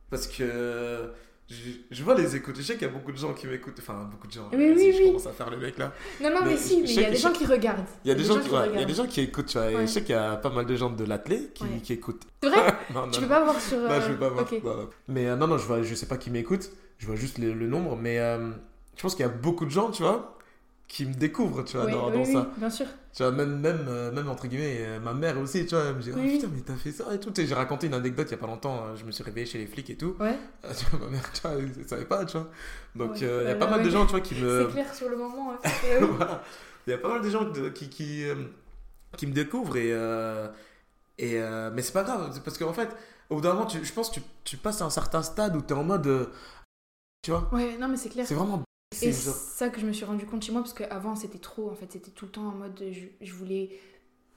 Parce que. Euh, Je, je vois les écoutes. Je sais qu'il y a beaucoup de gens qui m'écoutent. Enfin, beaucoup de gens. Oui, oui, je oui. commence à faire le mec là. Non, non, Mais mais, si, mais il y a des gens qui regardent. Il y a des, gens qui, ouais, il y a des gens qui écoutent, tu vois. Et je sais qu'il y a pas mal de gens de l'athlète qui, Ouais. qui écoutent. C'est vrai [laughs] non, non, Tu peux non. pas voir sur. Non, euh, je vais pas voir. ok. Non, non. Mais euh, non, non, je, vois, je sais pas qui m'écoute. Je vois juste le, le nombre. Mais euh, je pense qu'il y a beaucoup de gens, tu vois, qui me découvrent, tu vois, Ouais, dans, oui, dans oui, ça. bien sûr. Tu vois, même, même, euh, même entre guillemets, euh, ma mère aussi, tu vois, elle me dit, oh, Oui, oui. putain, mais t'as fait ça et tout. J'ai raconté une anecdote il y a pas longtemps, euh, je me suis réveillé chez les flics et tout. Ouais, Euh, [laughs] tu vois, ma mère, tu vois, elle savait pas, tu vois. Donc, Ouais. euh, il y a pas ouais, mal de gens, tu vois, qui me. c'est clair sur le moment. hein. Oui. [laughs] Voilà. Il y a pas mal de gens de- qui, qui, qui me découvrent et. et mais c'est pas grave, parce qu'en fait, au bout d'un moment, tu- je pense que tu, tu passes à un certain stade où tu es en mode. tu vois, Ouais, non, mais c'est clair. c'est vraiment. C'est ça que je me suis rendu compte chez moi, parce qu'avant c'était trop, en fait, c'était tout le temps en mode je, je voulais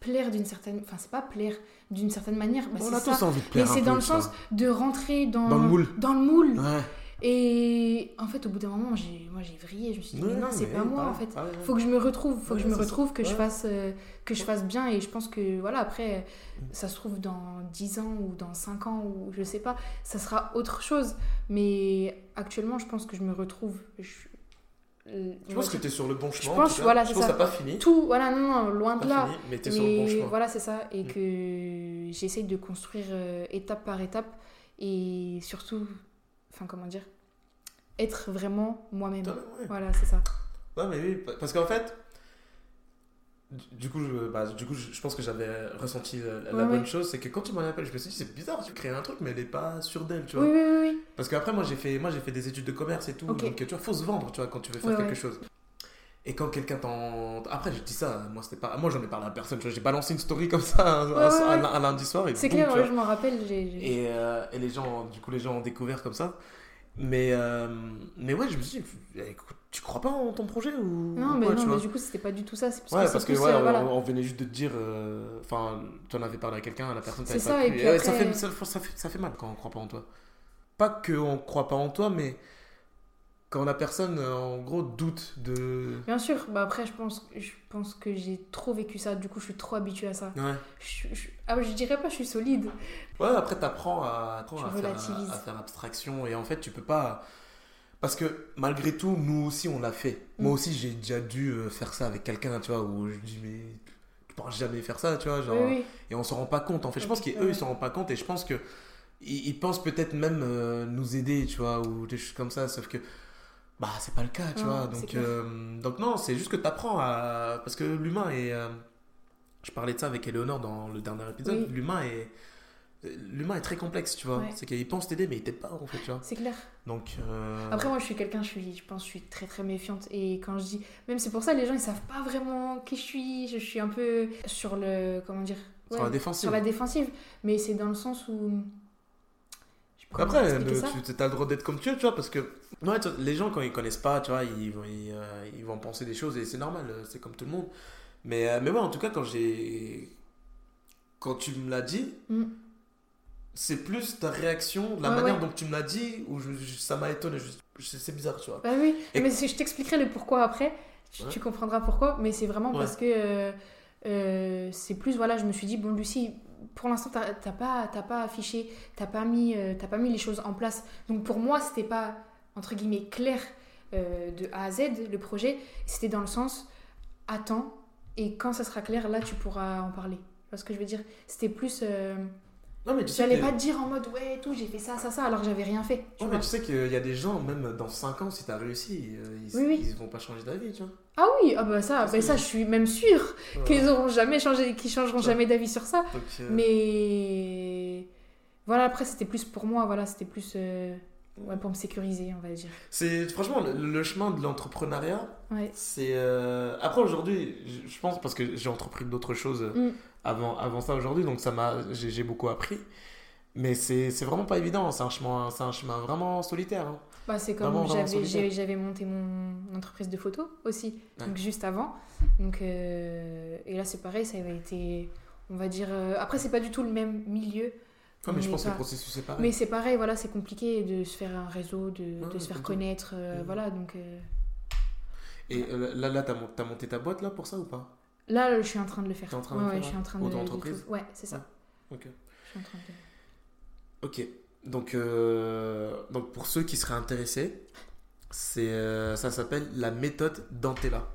plaire d'une certaine. Enfin, c'est pas plaire d'une certaine manière, bah, on ça. envie de Mais plaire. c'est dans le sens de rentrer dans, Dans le moule. dans le moule. Ouais. Et en fait, au bout d'un moment, j'ai, moi j'ai vrillé, je me suis dit, Ouais, mais non, c'est pas moi en fait. pareil, Faut que je me retrouve, faut que je me retrouve, que je fasse, euh, que je fasse bien. Et je pense que voilà, après, ça se trouve dans 10 ans ou dans 5 ans ou je sais pas, ça sera autre chose. Mais actuellement, je pense que je me retrouve. Je, Je on pense que tu es sur le bon chemin. en pense, cas. voilà, je pense que ça. t'as pas fini. tout, voilà, non, non, loin de là. fini, mais t'es sur le bon chemin. voilà, c'est ça. Et Mm. que j'essaye de construire euh, étape par étape et surtout, enfin, comment dire, être vraiment moi-même. Ouais. Voilà, c'est ça. Ouais, mais oui, pa- parce qu'en fait, du- coup, je, bah, du coup, je pense que j'avais ressenti la, la Ouais, bonne ouais. chose, c'est que quand tu m'en appelles, je me suis dit, c'est bizarre, tu crées un truc, mais elle est pas sûre d'elle, tu vois. Oui, oui, oui. Parce qu'après, moi, j'ai fait, moi, j'ai fait des études de commerce et tout, donc tu vois, faut se vendre, tu vois, quand tu veux faire Ouais, quelque chose. Et quand quelqu'un t'en. Après, je dis ça, moi, c'était pas. Moi, j'en ai parlé à personne, tu vois, j'ai balancé une story comme ça un, lundi soir, et C'est clair, je m'en rappelle. Et, euh, et les gens, du coup, les gens ont découvert comme ça. Mais, euh, mais ouais, je me suis dit, écoute, tu crois pas en ton projet ou Non, mais quoi, non, mais du coup, c'était pas du tout ça. C'est Ouais, que parce que ouais, on, voilà. on venait juste de te dire. euh, Enfin, tu en avais parlé à quelqu'un, la personne t'avait pas ça, et puis ça, fait, ça, ça fait, ça fait mal quand on croit pas en toi. Pas qu'on croit pas en toi, mais quand la personne, euh, en gros, doute de. Bien sûr, bah après, je pense, je pense que j'ai trop vécu ça. Du coup, je suis trop habituée à ça. Ouais. Je, je- ah, je dirais pas, je suis solide. Ouais, après, t'apprends à, apprends à, faire, à faire abstraction et en fait, tu peux pas. Parce que malgré tout, nous aussi, on l'a fait. Mm. Moi aussi, j'ai déjà dû euh, faire ça avec quelqu'un, tu vois, où je dis, mais tu pourras jamais faire ça, tu vois, genre. Oui, oui. Et on s'en rend pas compte. En fait, je pense qu'eux, ils s'en rendent pas compte et je pense que ils, ils pensent peut-être même euh, nous aider, tu vois, ou des choses comme ça. Sauf que, bah, c'est pas le cas, tu Non, vois. Donc, euh, donc non, c'est juste que t'apprends à. Parce que l'humain est. euh, Je parlais de ça avec Eleonore dans le dernier épisode. Oui. L'humain est. L'humain est très complexe, tu vois. Ouais. C'est qu'il pense t'aider, mais il t'aide pas, en fait, tu vois. C'est clair. Donc. euh, Après, moi, je suis quelqu'un, je suis, je pense, je suis très très méfiante. Et quand je dis, même c'est pour ça, les gens ils savent pas vraiment qui je suis. Je suis un peu sur le, comment dire, sur la défensive. sur la défensive. Mais c'est dans le sens où. Après, le- tu as le droit d'être comme tu es, tu vois, parce que ouais, les gens, quand ils connaissent pas, tu vois, ils vont, ils, euh, ils vont penser des choses et c'est normal, euh, c'est comme tout le monde. Mais, euh, mais ouais, en tout cas, quand j'ai. Quand tu me l'as dit, Mm. C'est plus ta réaction, la Ouais, manière ouais. dont tu me l'as dit, où je- je- ça m'a étonné. C'est bizarre, tu vois. Bah oui, Et- mais c'est- je t'expliquerai le pourquoi après. Tu, Ouais. tu comprendras pourquoi. Mais c'est vraiment parce que euh, euh, c'est plus, voilà, je me suis dit, bon, Lucie, pour l'instant, t'as pas, t'as pas affiché, t'as pas, mis, euh, t'as pas mis les choses en place. Donc pour moi, c'était pas, entre guillemets, clair de A à Z, le projet. C'était dans le sens, attends, et quand ça sera clair, là, tu pourras en parler. Tu vois ce que je veux dire? C'était plus. Euh, Non, mais tu sais, J'allais pas te dire en mode, ouais, tout, j'ai fait ça, ça, ça, alors que j'avais rien fait. Tu Ouais, mais tu sais qu'il y a des gens, même dans 5 ans, si t'as réussi, euh, ils, Oui, oui. ils vont pas changer d'avis, tu vois. Ah oui, ah bah ça, bah que- ça, je suis même sûre. Ouais. qu'ils auront jamais changé, qu'ils changeront Ouais. jamais d'avis sur ça. Donc, euh, Mais voilà, après c'était plus pour moi, voilà, c'était plus euh, ouais, pour me sécuriser, on va dire. C'est franchement le, le chemin de l'entrepreneuriat. Ouais. C'est euh, après aujourd'hui, je- je pense parce que j'ai entrepris d'autres choses Mm. Avant avant ça aujourd'hui, donc ça m'a j'ai beaucoup appris. Mais c'est c'est vraiment pas évident. C'est un chemin, c'est un chemin vraiment solitaire. hein. Bah, c'est comme j'avais, monté mon entreprise de photos aussi, Ouais. donc juste avant. Donc, euh, et là, c'est pareil, ça avait été, on va dire. euh, après, c'est pas du tout le même milieu, Ouais, mais je pense que le processus est pareil. mais c'est pareil, voilà, c'est compliqué de se faire un réseau, de, se faire connaître, euh, Mhm. voilà. Donc euh, Et là, là t'as monté ta boîte là pour ça ou pas? Là, je suis en train de le faire. En train de ouais, faire, je suis en train de. Auto-entreprise de- Ouais, c'est ça. Ok. Je suis en train de. Ok. Donc, euh, donc pour ceux qui seraient intéressés, c'est euh, ça s'appelle la méthode Dantella.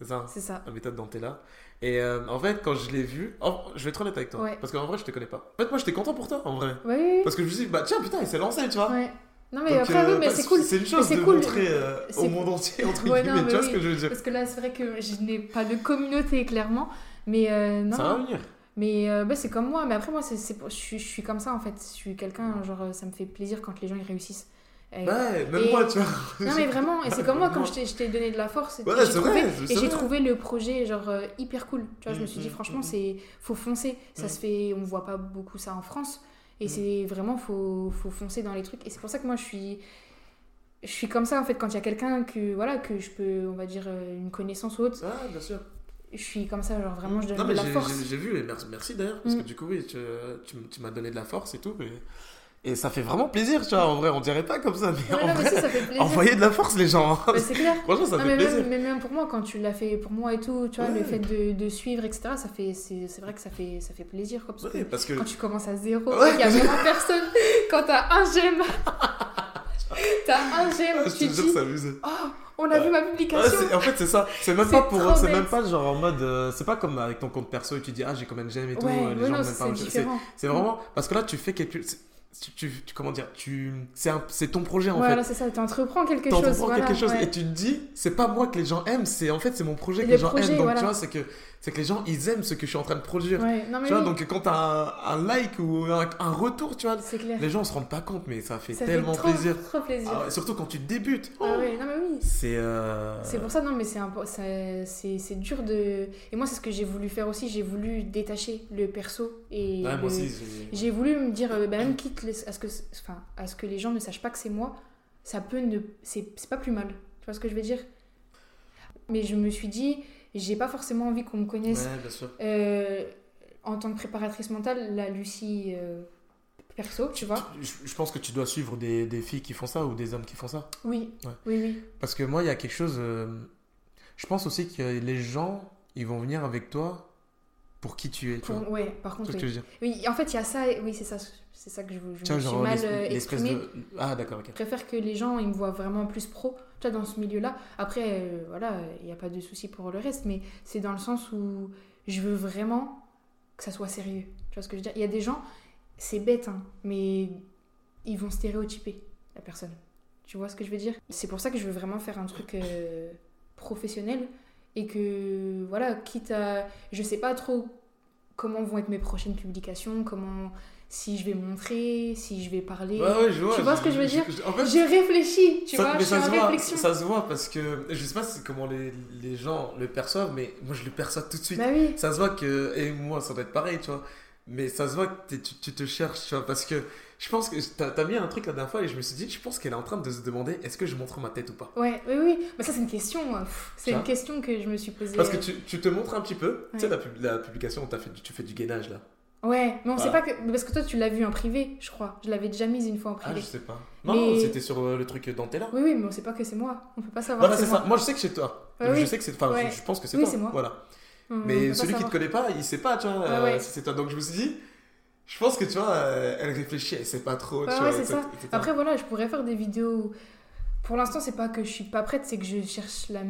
C'est ça hein? C'est ça. La méthode Dantella. Et euh, en fait, quand je l'ai vu, oh, je vais être honnête avec toi. Ouais. Parce qu'en vrai, je te connais pas. En fait, moi, j'étais content pour toi, en vrai. Oui, Parce que je me suis dit, bah tiens, putain, il s'est lancé, tu vois. Ouais. Non, mais Donc, après, euh, oui, mais bah, c'est cool. C'est une chose de cool. montrer euh, au monde entier, [laughs] entre Ouais, guillemets. non, tu vois ce que je veux dire Parce que là, c'est vrai que je n'ai pas de communauté, clairement. Mais euh, non. Ça va venir. Mais euh, bah, c'est comme moi. Mais après, moi, c'est, je, suis, je suis comme ça, en fait. Je suis quelqu'un, genre, euh, ça me fait plaisir quand les gens ils réussissent. Et- Ouais, même et- moi, tu vois. Non, mais [laughs] vraiment, et c'est comme moi, quand je t'ai, je t'ai donné de la force. et Ouais, j'ai c'est trouvé, vrai, c'est Et j'ai vrai. trouvé le projet, genre, euh, hyper cool. Tu vois, je me suis dit, Mm, franchement, mm, c'est faut foncer. Ça Mm. se fait, on voit pas beaucoup ça en France. Et Mm. c'est vraiment, faut, faut foncer dans les trucs. Et c'est pour ça que moi, je suis. Je suis comme ça en fait quand il y a quelqu'un que voilà que je peux on va dire euh, une connaissance ou autre Ah, bien sûr. je suis comme ça genre vraiment je donne Non, de mais la force j'ai vu, et merci, merci d'ailleurs, parce Mm. que du coup, oui, tu, tu, tu m'as donné de la force et tout. Et, et ça fait vraiment plaisir, tu vois. En vrai, on dirait pas comme ça, mais Ouais, en non, mais vrai, si, ça fait plaisir envoyez de la force, les gens. Bah, c'est clair [laughs] Franchement, ça Non, fait mais, plaisir. même, mais même pour moi quand tu l'as fait pour moi et tout tu vois Ouais. le fait de, de suivre etc ça fait c'est c'est vrai que ça fait ça fait plaisir quoi, parce que Ouais, parce que. quand tu commences à zéro il y a vraiment personne [laughs] quand t'as un j'aime [laughs] t'as un j'aime Ah, je tu te jure, dis oh on a vu ma publication en fait, c'est ça. C'est même pas pour. C'est même pas genre en mode. euh, c'est pas comme avec ton compte perso et tu dis, ah, j'ai combien de j'aime et tout. les gens pas. c'est- vraiment. Parce que là, tu fais quelque. Tu, tu- tu- comment dire tu c'est ton projet en voilà fait c'est ça t'entreprends quelque T'entreprends chose voilà, quelque chose ouais. et tu te dis c'est pas moi que les gens aiment c'est en fait c'est mon projet que Le les gens aiment donc voilà. tu vois c'est que c'est que les gens ils aiment ce que je suis en train de produire Ouais, non mais tu vois donc quand t'as un, un like ou un, un retour tu vois clair les gens se rendent pas compte mais ça fait ça tellement fait trop, plaisir trop plaisir Ah surtout quand tu débutes Ah Oh, ouais, non mais oui c'est euh, C'est pour ça, non, mais c'est dur de. Et moi, c'est ce que j'ai voulu faire aussi. J'ai voulu détacher le perso et. ouais, le- moi aussi j'ai- voulu me dire, euh, bah, même quitte à ce que, enfin, à ce que les gens ne sachent pas que c'est moi, ça peut ne, c'est c'est pas plus mal. Tu vois ce que je veux dire? Mais je me suis dit, j'ai pas forcément envie qu'on me connaisse. Ouais bien sûr. Euh, en tant que préparatrice mentale, la Lucie euh, perso, tu vois. je, je pense que tu dois suivre des, des filles qui font ça ou des hommes qui font ça. Oui, Ouais. oui, oui. parce que moi il y a quelque chose euh, je pense aussi que les gens ils vont venir avec toi pour qui tu es tu Pour- vois. ouais, par Tu contre, ce que oui. je veux dire? Oui, en fait, il y a ça, oui, c'est ça, c'est ça que je, je Tiens, me suis mal euh, exprimée. de. Ah, d'accord, ok. Je préfère que les gens ils me voient vraiment plus pro tu vois, dans ce milieu-là. Après, euh, voilà, il n'y a pas de souci pour le reste, mais c'est dans le sens où je veux vraiment que ça soit sérieux. Tu vois ce que je veux dire? Il y a des gens, c'est bête, hein, mais ils vont stéréotyper la personne. Tu vois ce que je veux dire? C'est pour ça que je veux vraiment faire un truc euh, professionnel et que, voilà, quitte à. Je sais pas trop comment vont être mes prochaines publications, comment. Si je vais montrer, si je vais parler. Ouais, ouais, je vois. Tu vois ce que je veux dire En fait, Je réfléchis, tu ça, vois, mais je suis ça en se voit, ça se voit parce que je sais pas comment les, les gens le perçoivent, mais moi je le perçois tout de suite. Bah oui, Ça se voit que, et moi ça doit être pareil, tu vois, mais ça se voit que tu, tu te cherches, tu vois, parce que je pense que t'as as mis un truc la dernière fois et je me suis dit, je pense qu'elle est en train de se demander est-ce que je montre ma tête ou pas? ouais, oui, oui. Mais ça, c'est une question. pff, C'est une question que je me suis posée. Parce que euh, tu, tu te montres un petit peu, tu sais, la, pub- la publication où as fait, du- tu fais du gainage là. Ouais, mais on sait Voilà. pas que. Parce que toi, tu l'as vu en privé, je crois. Je l'avais déjà mise une fois en Ah, privé. je sais pas. Non, Mais- c'était sur euh, le truc Dantella. Oui, oui, mais on sait pas que c'est moi. On peut pas savoir. Voilà, c'est ça. moi. Je sais que c'est toi. Je oui. sais que c'est. Enfin, Ouais. je, je pense que c'est Oui, toi. c'est moi. Voilà. Mais celui qui te connaît pas, il sait pas, tu vois, euh, ouais. si c'est toi. Donc je me suis dit, je pense que tu vois, euh, elle réfléchit, elle sait pas trop, Ouais, tu ouais, vois. c'est ça. Après, voilà, je pourrais faire des vidéos. Pour l'instant, c'est pas que je suis pas prête, c'est que je cherche la,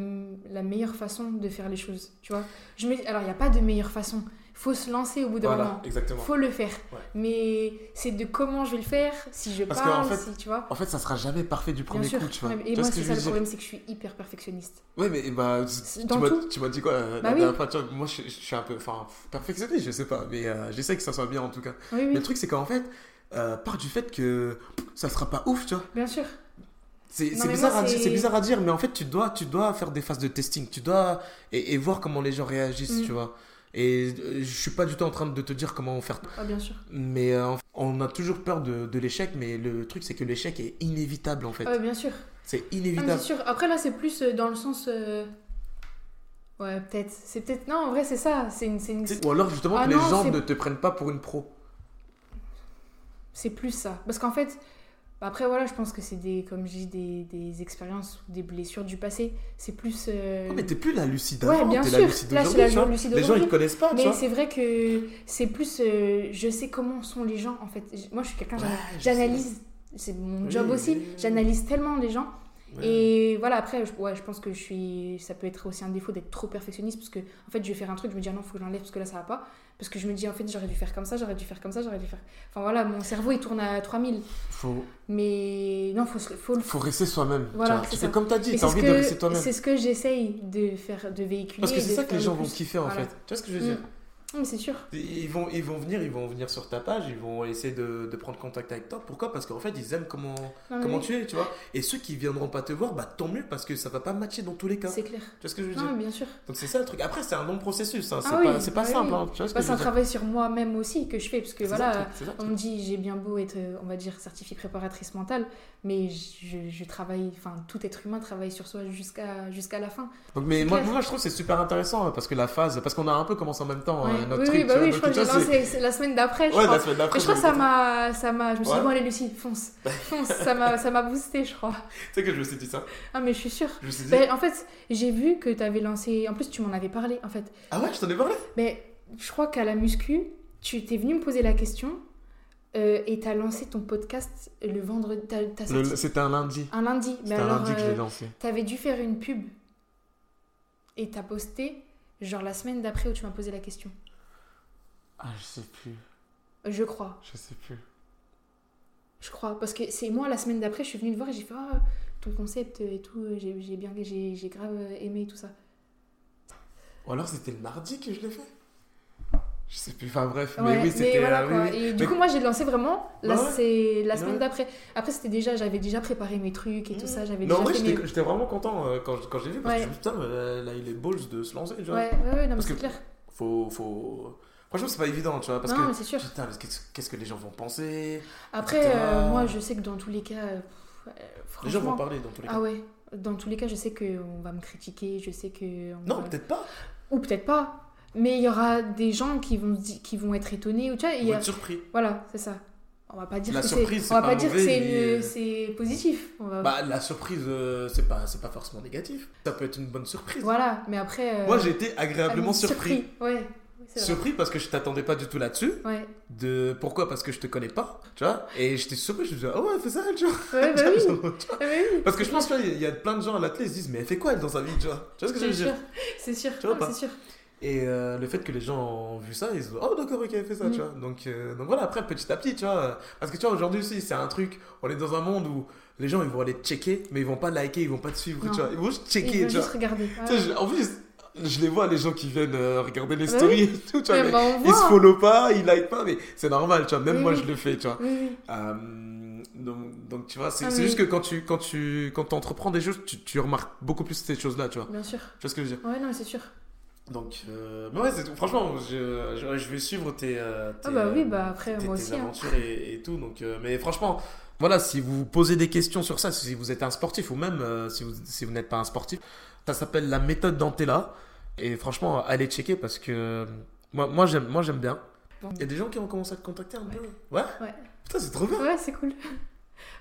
la meilleure façon de faire les choses. Tu vois je me... Alors, il n'y a pas de meilleure façon. Faut se lancer au bout d'un voilà, moment. exactement. faut le faire. Ouais. Mais c'est de comment je vais le faire, si je Parce parle, fait, si tu vois. En fait, ça sera jamais parfait du premier coup, tu vois. Ouais, Et moi, c'est ça le problème, c'est que je suis hyper perfectionniste. Ouais, mais bah, tu Dans m'as- tout. tu m'as dit quoi euh, Bah la oui. dernière fois, tu vois, Moi, je, je suis un peu, enfin, perfectionniste, je sais pas, mais euh, j'essaie que ça soit bien en tout cas. Oui, Mais le truc, c'est qu'en fait, euh, part du fait que ça sera pas ouf, tu vois. bien sûr. C'est bizarre, moi, à dire- c'est- c'est bizarre à dire, mais en fait, tu dois, tu dois faire des phases de testing. Tu dois. Et, et voir comment les gens réagissent, Mm. tu vois. Et euh, je suis pas du tout en train de te dire comment faire. Ah, bien sûr. Mais euh, on a toujours peur de, de l'échec, mais le truc, c'est que l'échec est inévitable en fait. Ah, bien sûr. C'est Ah, inévitable. c'est sûr. Après, là, c'est plus euh, dans le sens. euh, Ouais, peut-être. C'est peut-être. Non, en vrai, c'est ça. C'est une... une- Ou alors justement Ah que les gens ne te prennent pas pour une pro. C'est plus ça. Parce qu'en fait, après, voilà, je pense que c'est des, comme je dis, des, des expériences ou des blessures du passé. C'est plus. euh, Oh, mais t'es plus la lucide Ouais, d'avant, bien t'es sûr. la lucide Là, c'est la vois. lucide Les gens ils connaissent pas, tu Mais vois. c'est vrai que c'est plus. euh, je sais comment sont les gens, en fait. Moi, je suis quelqu'un, Ouais, j'analyse. C'est mon Oui, job aussi. oui, oui. J'analyse tellement les gens. Ouais. Et voilà, après, je, ouais, je pense que je suis. Ça peut être aussi un défaut d'être trop perfectionniste parce que, en fait, je vais faire un truc, je me dis, ah non, faut que j'enlève parce que là, ça va pas. Parce que je me dis, en fait, j'aurais dû faire comme ça, j'aurais dû faire comme ça, j'aurais dû faire. Enfin voilà, mon cerveau, il tourne à 3000. Faut, Mais non, faut, se- faut le faut rester soi-même. Voilà, c'est comme t'as dit, t'as envie de rester toi-même. C'est ce que j'essaye de faire, de véhiculer. Parce que c'est ça que les gens vont kiffer en fait. Tu vois ce que je veux dire Mm. Non, mais c'est sûr. Ils vont, ils vont venir, ils vont venir sur ta page, ils vont essayer de, de prendre contact avec toi. Pourquoi? Parce qu'en fait, ils aiment comment, Non, comment oui, tu es, tu vois. Et ceux qui viendront pas te voir, bah tant mieux parce que ça va pas matcher dans tous les cas. Tu C'est clair. vois ce que je veux Non, dire? mais bien sûr. Donc c'est ça le truc. Après, c'est un long processus, hein. c'est Ah pas, oui, c'est pas bah simple. oui. hein. Tu vois ce Bah, que c'est un travail sur moi-même aussi que je fais. Parce que ça voilà, truc, on me dit, j'ai bien beau être, on va dire, certifiée préparatrice mentale, mais je, je travaille, enfin, tout être humain travaille sur soi jusqu'à jusqu'à la fin. Donc, mais moi, je trouve que c'est super intéressant hein, parce que la phase, parce qu'on a un peu commencé en même temps Ouais. euh, oui, truc. oui, bah oui, je crois que j'ai lancé la semaine d'après, je Ouais, crois. la semaine d'après. Je crois que ça m'a, je me suis dit, bon, allez, Lucie, fonce. [laughs] Fonce, ça m'a, boosté, je crois. Tu sais que je me suis dit ça. Ah, mais je suis sûre. Je me suis dit. Ben, en fait, j'ai vu que tu avais lancé. En plus, tu m'en avais parlé, en fait. Ah ouais, je t'en ai parlé? Mais je crois qu'à la muscu, tu t'es venu me poser la question euh, et tu as lancé ton podcast le vendredi. T'as, t'as C'était un lundi. un lundi. Mais C'était un alors, lundi que je l'ai euh, lancé. t'avais dû faire une pub et t'as posté, genre la semaine d'après où tu m'as posé la question. Ah, je sais plus. Je crois. Je sais plus. Je crois. Parce que c'est moi, la semaine d'après, je suis venue te voir et j'ai fait Ah, ton concept et tout, j'ai, j'ai bien, j'ai, j'ai grave aimé tout ça. Ou alors c'était le mardi que je l'ai fait Je sais plus. Enfin bref, Ouais, mais oui, c'était. voilà, euh, quoi. Et du Mais- coup, moi, j'ai lancé vraiment la, Ouais, ouais. c'est la semaine Ouais. d'après. Après, c'était déjà, j'avais déjà préparé mes trucs et tout ça. J'avais Mais en déjà vrai, fait j'étais vraiment content euh, quand, quand j'ai vu parce que je me suis dit, putain, euh, là, il est balls de se lancer. Ouais, ouais, ouais, non, mais Parce c'est que- clair. Faut, faut... Franchement, c'est pas évident, tu vois. Parce non, que. mais c'est sûr. Putain, qu'est-ce que les gens vont penser Après, euh, moi, je sais que dans tous les cas, euh, euh, Les gens vont parler dans tous les cas. Ah ouais, dans tous les cas, je sais qu'on va me critiquer, je sais que. on non, va- peut-être pas. Ou peut-être pas. Mais il y aura des gens qui vont, qui vont être étonnés. Ou tu vois, il y a- être surpris. Voilà, c'est ça. On va pas dire La que c'est. surprise, c'est On va pas pas dire que mauvais, c'est mais- positif. On va- Bah, la surprise, euh, c'est pas, c'est pas forcément négatif. Ça peut être une bonne surprise. Voilà, mais après. euh, Moi, j'ai été agréablement surpris. Ouais, c'est vrai. Surpris parce que je t'attendais pas du tout là-dessus. Ouais, De... Pourquoi? Parce que je te connais pas, tu vois? Et j'étais surpris, je me disais, ah ouais, elle fait ça, elle, tu vois? ouais bah [laughs] oui. Vois. Ah bah oui. Parce que je pense, tu vois, il y a plein de gens à la télé, ils se disent, mais elle fait quoi, elle, dans sa vie, tu vois? Tu vois ce que je veux C'est dire? sûr, c'est sûr, Tu vois pas? c'est sûr. Et euh, le fait que les gens ont vu ça, ils se disent, oh d'accord, ok, elle fait ça, Mm. tu vois? Donc, euh, donc voilà, après, petit à petit, tu vois. euh, Parce que tu vois, aujourd'hui aussi, c'est un truc, on est dans un monde où les gens, ils vont aller checker, mais ils vont pas liker, ils vont pas te suivre, Non. tu vois? Ils vont juste Ils checker, vont tu vois? juste regarder. Tu sais, je- en plus, je les vois, les gens qui viennent euh, regarder les Bah stories et tout, tu vois. Mais bah, ils se follow pas, ils like pas, mais c'est normal, tu vois. Même Oui, moi, oui. je le fais, tu vois. Oui. Euh, donc, donc, tu vois, c'est Ah, juste que quand tu, quand tu quand entreprends des choses, tu, tu remarques beaucoup plus ces choses-là, tu vois. Bien sûr. Tu vois ce que je veux dire? Ouais, non, c'est sûr. Donc, euh, mais ouais, franchement, je, je, je vais suivre tes, euh, tes, Ah bah oui, bah après, tes, moi tes aussi. hein. aventures et, et tout. Donc, mais franchement, voilà, si vous posez des questions sur ça, si vous êtes un sportif ou même si vous, si vous n'êtes pas un sportif, ça s'appelle la méthode Dantella. Et franchement, allez checker parce que moi, moi j'aime moi, j'aime bien. Bon. Il y a des gens qui ont commencé à te contacter un Ouais. peu. Ouais? Ouais. Putain, c'est trop bien. Ouais, c'est cool.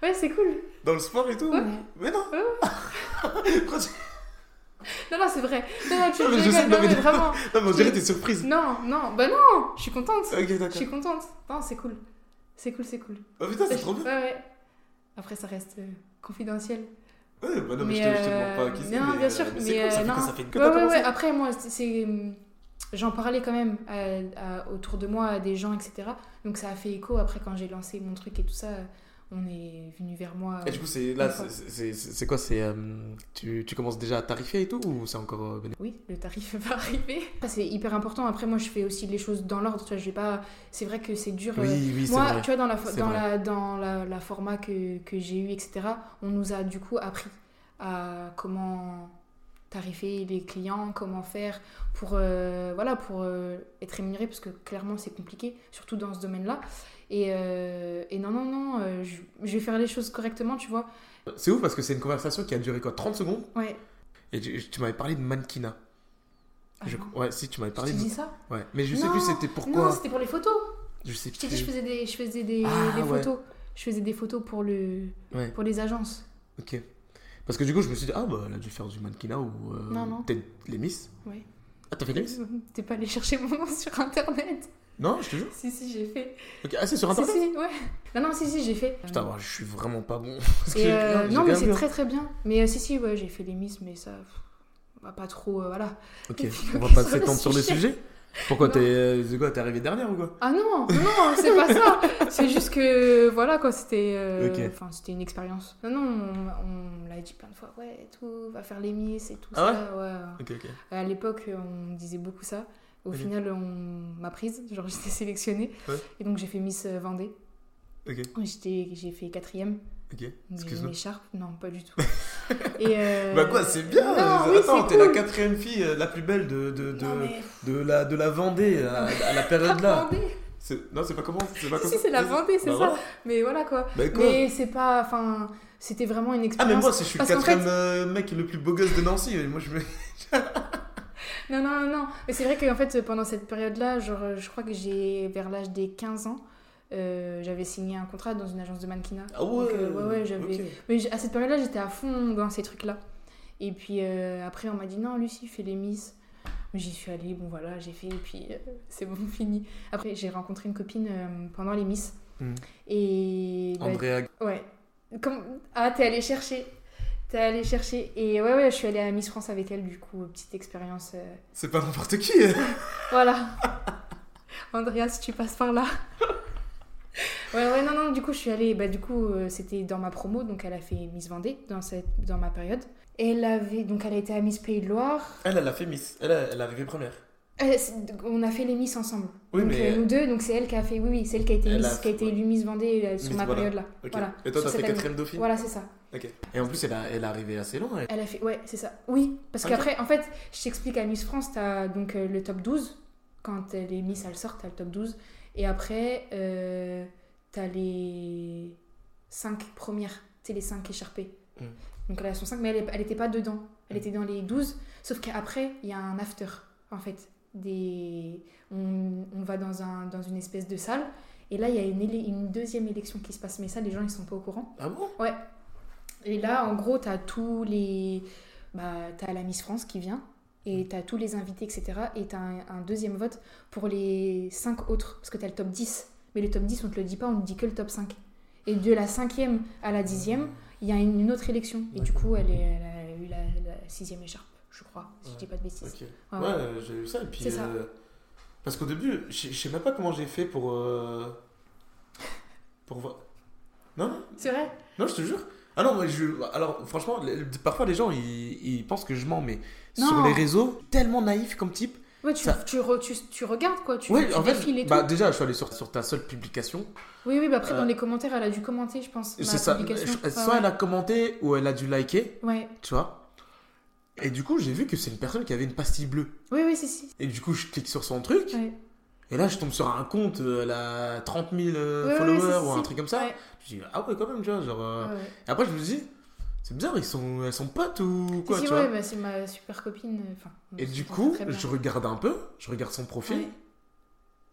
Ouais, c'est cool. Dans le sport et tout? Ouais. Mais non. [laughs] Non, non, c'est vrai. Non, non, tu Non, mais je sais, non, non, mais- vraiment. [laughs] non, mais on dirait t'es surprise. Non, non, bah non, je suis contente. Ok, Je suis contente. Non, c'est cool. C'est cool, c'est cool. Oh putain, c'est trop bien. Ouais, ouais. Après, ça reste euh, confidentiel. Ouais, bah non, mais, Mais, je te, je te euh, demande pas qui c'est. non, mais, bien euh, sûr, mais mais, cool, ça euh, fait, non. que- ça fait une que Ouais, ouais. Après, moi, c'est- J'en parlais quand même à- à- autour de moi, à des gens, etc. Donc ça a fait écho. Après, quand j'ai lancé mon truc et tout ça, on est venu vers moi. Et du coup, c'est là, Une fois. c'est- quoi C'est euh, tu, tu commences déjà à tarifier et tout ou c'est encore euh, Oui, le tarif [laughs] va arriver. C'est hyper important. Après, moi, je fais aussi les choses dans l'ordre. Tu vois, pas. C'est vrai que c'est dur. euh, Oui, oui, c'est Moi, vrai. tu vois, dans la, dans la, dans la, la format que, que j'ai eu, etc., on nous a du coup appris à comment tarifer les clients, comment faire pour, euh, voilà, pour euh, être rémunéré, parce que clairement c'est compliqué, surtout dans ce domaine-là. Et, euh, et non, non, non, je, je vais faire les choses correctement, tu vois. C'est ouf parce que c'est une conversation qui a duré quoi 30 secondes Ouais. Et tu, tu m'avais parlé de mannequinat. Ah Je- ouais, si, tu m'avais Je parlé t'ai de. dit ça Ouais, mais je sais plus c'était pourquoi. Non, c'était pour les photos. je sais Je t'ai plus. dit, je faisais des, je faisais des, Ah, des ouais. photos. Je faisais des photos pour, le, Ouais, pour les agences. ok. Parce que du coup, je me suis dit, ah bah, elle a dû faire du mannequinat ou. euh, Non, non. Peut-être les Miss. Ouais. Ah, t'as fait les Miss? [laughs] T'es pas allé chercher mon nom sur internet Non, je te jure. Si, si, j'ai fait. Ok, Ah, c'est sur Si, internet? si, ouais. Non, non, si, si, j'ai fait. Putain, je suis vraiment pas bon. [laughs] Parce que j'ai euh, non, mais c'est très très bien. Mais euh, si, si, ouais, j'ai fait les miss, mais ça. bah, pas trop, euh, voilà. Ok, [laughs] on va pas s'étendre sur le sujet. Pourquoi t'es euh, quoi, t'es arrivé dernière ou quoi Ah non, non, c'est pas ça. C'est juste que, voilà, quoi, c'était. euh, c'était une expérience. Non, non, on, on l'a dit plein de fois, ouais, tout, va faire les miss et tout Ah ça. Ouais. Ok, ok. À l'époque, on me disait beaucoup ça. Au final, on m'a prise, genre [laughs] j'étais sélectionnée. Ouais. Et donc j'ai fait Miss euh, Vendée. J'ai fait quatrième. ok. Excuse-moi. Non, pas du tout. [laughs] Et euh, Bah quoi, c'est bien Non, euh, oui, Attends, t'es la quatrième fille euh, la plus belle de, de, de, Non, mais... de la, de la Vendée à, à la période là. Vendée. C'est- Non, c'est pas comment C'est pas Si, c'est la. Vendée, c'est Bah ça. voilà. Mais voilà quoi. Bah quoi Mais c'est pas. Enfin, c'était vraiment une Ah, expérience. mais moi, si je suis le quatrième fait- euh, mec le plus beau gosse de Nancy, moi je me. [laughs] Non, non, non, non. Mais c'est vrai qu'en fait, pendant cette période-là, genre, je crois que j'ai, vers l'âge des 15 ans, euh, j'avais signé un contrat dans une agence de mannequinat. Ah ouais Donc, euh, ouais, ouais, j'avais. Mais à cette période-là, j'étais à fond dans ces trucs-là. Et puis euh, après, on m'a dit non, Lucie, fais les Miss. J'y suis allée, bon voilà, j'ai fait, et puis euh, [laughs] c'est bon, [laughs] fini. Après, j'ai rencontré une copine euh, pendant les Miss. Hmm. Et. bah, Andrea. Ouais. Comme... Ah, t'es allé chercher. T'es allé chercher. Et ouais, ouais, je suis allée à Miss France avec elle, du coup, petite expérience. euh, C'est pas n'importe qui. [laughs] Voilà. Andreas, tu passes par là. Ouais, ouais, non, non, du coup, je suis allée. Bah, du coup, euh, c'était dans ma promo, donc elle a fait Miss Vendée dans, cette... dans ma période. Elle avait. Donc, elle a été à Miss Pays de Loire. Elle, elle a fait Miss. Elle, elle est arrivée première. Euh, on a fait les Miss ensemble. Oui, donc, mais- euh, nous deux, donc c'est elle qui a fait. Oui, oui, c'est elle qui a été, Elle Miss, a- qui a été élue Miss Vendée sur Miss, ma voilà. période là. Voilà. Et toi, t'as fait quatrième dauphine Voilà, c'est ça. Et en plus, elle, a, elle est arrivée assez loin. elle. Elle a fait, ouais, c'est ça. Oui, parce qu'après, en fait, je t'explique, à Miss France, t'as donc le top 12. Quand les Miss, elles sortent, t'as le top 12. Et après, euh, t'as les 5 premières, tu les 5 écharpées. Mm. Donc elles sont 5, mais elle, est- elle était pas dedans. Elle était dans les 12. Sauf qu'après, il y a un after, en fait. Des... On, on va dans, un, dans une espèce de salle. Et là, il y a une, une deuxième élection qui se passe. Mais ça, les gens, ils sont pas au courant. Ah bon? Et là, en gros, t'as tous les. Bah, t'as la Miss France qui vient, et t'as tous les invités, etc. Et t'as un, un deuxième vote pour les 5 autres, parce que t'as le top 10. Mais le top 10, on te le dit pas, on te dit que le top 5. Et de la cinquième à la dixième, il y a une, une autre élection. Et du coup, elle, est- elle a eu la, la sixième écharpe, je crois, si je dis pas de bêtises. Ouais, Ouais, ouais. j'ai vu ça. Et puis. Ça. euh, Parce qu'au début, je sais même pas comment j'ai fait pour. euh, Pour voir. Non, non, C'est vrai? Non, je te jure. Ah non, moi, je. Alors, franchement, parfois les gens ils, ils pensent que je mens, mais Non. sur les réseaux, tellement naïf comme type. Ouais, tu, Ça- tu, re- tu, tu regardes quoi, tu, Oui, en fait, et bah, déjà, je suis allé sur, sur ta seule publication. Oui, oui, bah après, euh, dans les commentaires, elle a dû commenter, je pense. C'est ça. Ouais, Soit elle a commenté ou elle a dû liker, Ouais. tu vois. Et du coup, j'ai vu que c'est une personne qui avait une pastille bleue. Oui, oui, si, si. Et du coup, je clique sur son truc. Ouais. Et là, je tombe sur un compte, euh, elle a 30 000 euh, followers si, ou un si. truc comme ça. Ouais, Je dis, ah ouais, quand même, tu vois. Genre, euh, ouais, ouais. Et après, je me dis, c'est bizarre, ils sont, elles sont potes ou quoi, Si, tu ouais, vois. bah, c'est ma super copine. Enfin, Et du coup, je regarde un peu, je regarde son profil. Ouais.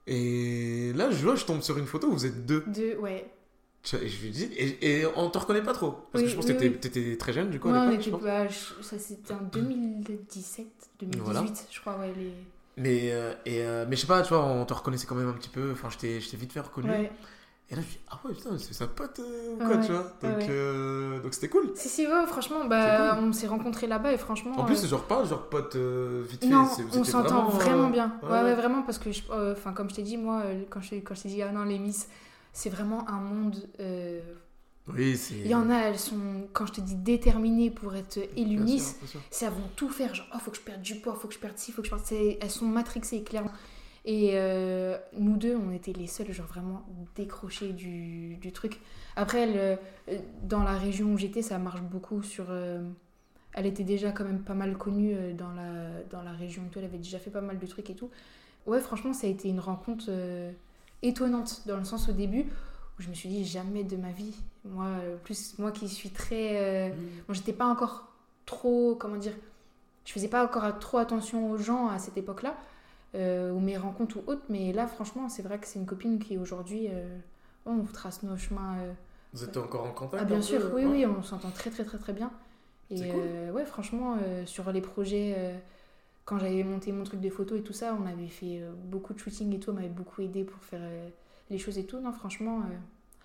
Et là, je vois, je tombe sur une photo où vous êtes deux. Deux, ouais. Et je lui dis, et, et on te reconnaît pas trop. Parce Oui, que je pense oui, que t'étais oui. très jeune, du coup, Ouais, à on l'époque, je était, pense. bah, je- ça c'était en 2017, 2018, Voilà. je crois, ouais. Les... Mais, euh, et, euh, mais je sais pas, tu vois, on te reconnaissait quand même un petit peu. Enfin, je t'ai vite fait reconnu. Ouais. Et là, je dis, ah ouais, putain, c'est sa pote euh, ou quoi, ouais. tu vois. Donc, Ouais, euh, donc c'était cool. Si, si, ouais, franchement, bah, on s'est rencontrés là-bas et franchement. En plus, euh, c'est genre pas genre pote euh, vite fait. non, on s'entend vraiment, euh, bien. ouais, Ouais, vraiment, parce que, euh, enfin, comme je t'ai dit, moi, euh, quand je, quand je t'ai dit, ah non, les Miss, c'est vraiment un monde. euh, Oui, c'est. Il y en a, elles sont, quand je te dis déterminées pour être Miss, sûr. c'est elles vont tout faire genre oh faut que je perde du poids faut que je perde ci faut que je perde elles sont matrixées clairement et euh, nous deux on était les seuls genre vraiment décrochés du, du truc après euh, dans la région où j'étais ça marche beaucoup sur euh, elle était déjà quand même pas mal connue dans la, dans la région et tout. Elle avait déjà fait pas mal de trucs et tout. Ouais, franchement, ça a été une rencontre euh, étonnante dans le sens au début où je me suis dit jamais de ma vie. Moi, plus moi qui suis très. euh, Mm. Moi, j'étais pas encore trop. Comment dire Je faisais pas encore trop attention aux gens à cette époque-là, euh, ou mes rencontres ou autres. Mais là, franchement, c'est vrai que c'est une copine qui aujourd'hui. euh, on trace nos chemins. euh, Vous êtes encore en contact ah bien sûr, peu oui, Ouais. oui, on s'entend très très très très bien. Et cool. euh, ouais, franchement, sur les projets, quand j'avais monté mon truc de photo et tout ça, on avait fait beaucoup de shooting et tout, on m'avait beaucoup aidé pour faire les choses et tout. Non, franchement,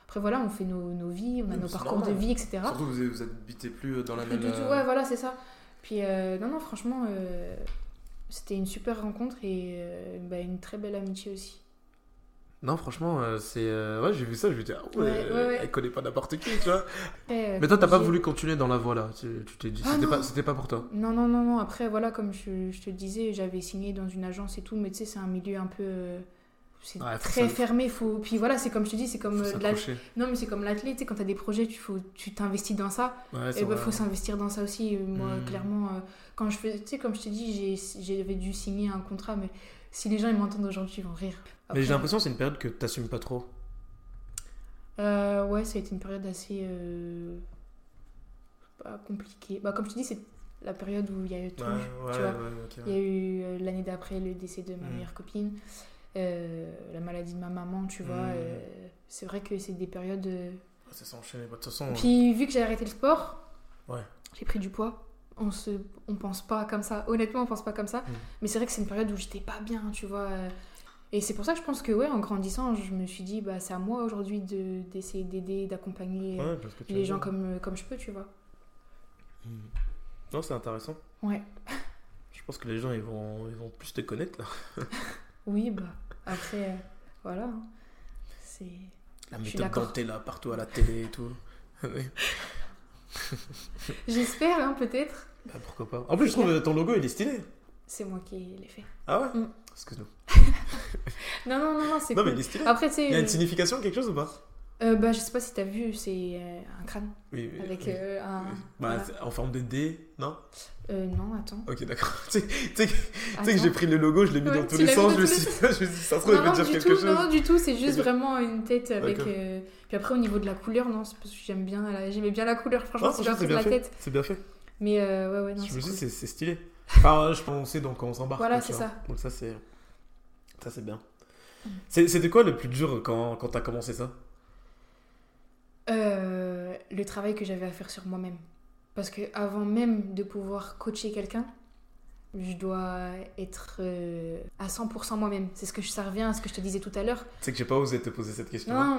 après voilà, on fait nos, nos vies, on a nos parcours normal. de vie, etc. Surtout vous vous habitez plus dans la Plus même. du tout, ouais, voilà, c'est ça. Puis non, non, franchement, c'était une super rencontre et euh, bah, une très belle amitié aussi. Non, franchement, euh, c'est. euh, Ouais, j'ai vu ça, je me dis, ah ouais, Ouais, elle connaît pas n'importe qui, tu vois. Après, [laughs] euh, Mais toi, t'as pas voulu continuer dans la voie là. Tu t'es dit, Ah, c'était pas, c'était pas pour toi. Non, non, non, non. Après, voilà, comme je, je te disais, j'avais signé dans une agence et tout, mais tu sais, c'est un milieu un peu. C'est Ouais, très fermé. Faut... Puis voilà, c'est comme je te dis, c'est comme. La-. Non, mais c'est comme l'athlète, quand t'as des projets, tu faut... tu t'investis dans ça. Et bah, vrai. faut s'investir dans ça aussi. Moi, Mm. clairement, quand je fais. Tu sais, comme je te dis, j'ai- j'avais dû signer un contrat, mais si les gens ils m'entendent aujourd'hui, ils vont rire. Mais j'ai l'impression que c'est une période que t'assumes pas trop. euh, ouais, ça a été une période assez. euh, Pas compliquée. Bah, comme je te dis, c'est la période où il y a eu tout. tu vois. Il y a eu euh, l'année d'après le décès de ma Mm. meilleure copine, la maladie de ma maman, tu vois. Mm. c'est vrai que c'est des périodes. euh, Ça s'enchaîne. De toute façon, Puis vu que j'ai arrêté le sport, j'ai pris du poids. On se, on pense pas comme ça. Honnêtement, on pense pas comme ça. Mm. Mais c'est vrai que c'est une période où j'étais pas bien, tu vois. Et c'est pour ça que je pense que ouais, en grandissant, je me suis dit bah c'est à moi aujourd'hui de d'essayer d'aider, d'accompagner Ouais, les gens comme comme je peux, tu vois. Mm. Non, c'est intéressant. Ouais. [laughs] Je pense que les gens ils vont, ils vont plus te connaître là. [laughs] Oui, bah après, euh, voilà. hein. C'est. La méthode dentée là, partout à la télé et tout. [laughs] [laughs] J'espère, hein, peut-être. Bah, pourquoi pas. En plus, je trouve euh, ton logo il est stylé. C'est moi qui l'ai fait. Ah ouais Mm. Excuse-nous. [laughs] Non, non, non, non, c'est Non, cool. mais il est stylé. Après. Il y a une signification, quelque chose ou pas? Euh, bah, je sais pas si t'as vu, c'est euh, un crâne Oui, oui. avec oui. euh, un. Bah, voilà. en forme de D, non? Euh, non, attends. Ok, d'accord. [laughs] tu sais que j'ai pris le logo, je l'ai mis Ouais, dans tous les sens, [laughs] je me suis suis dit, ça se trouve, il veut dire quelque tout, chose. non, du tout, c'est juste vraiment une tête avec. Puis après, au niveau de la couleur, non, c'est parce que j'aime bien, la- j'aimais bien la couleur, franchement, c'est bien la fait. tête. C'est bien fait. Mais ouais, ouais, non, je me dis, cool. c'est stylé. Enfin, je pense c'est donc on s'embarque. Voilà, c'est ça. Donc ça, c'est ça c'est bien. Mm. C'était quoi le plus dur quand, quand t'as commencé ça? Euh, le travail que j'avais à faire sur moi-même. Parce que avant même de pouvoir coacher quelqu'un, je dois être euh, à 100% moi-même. C'est ce que je- ça revient à ce que je te disais tout à l'heure. C'est que j'ai pas osé te poser cette question. Non,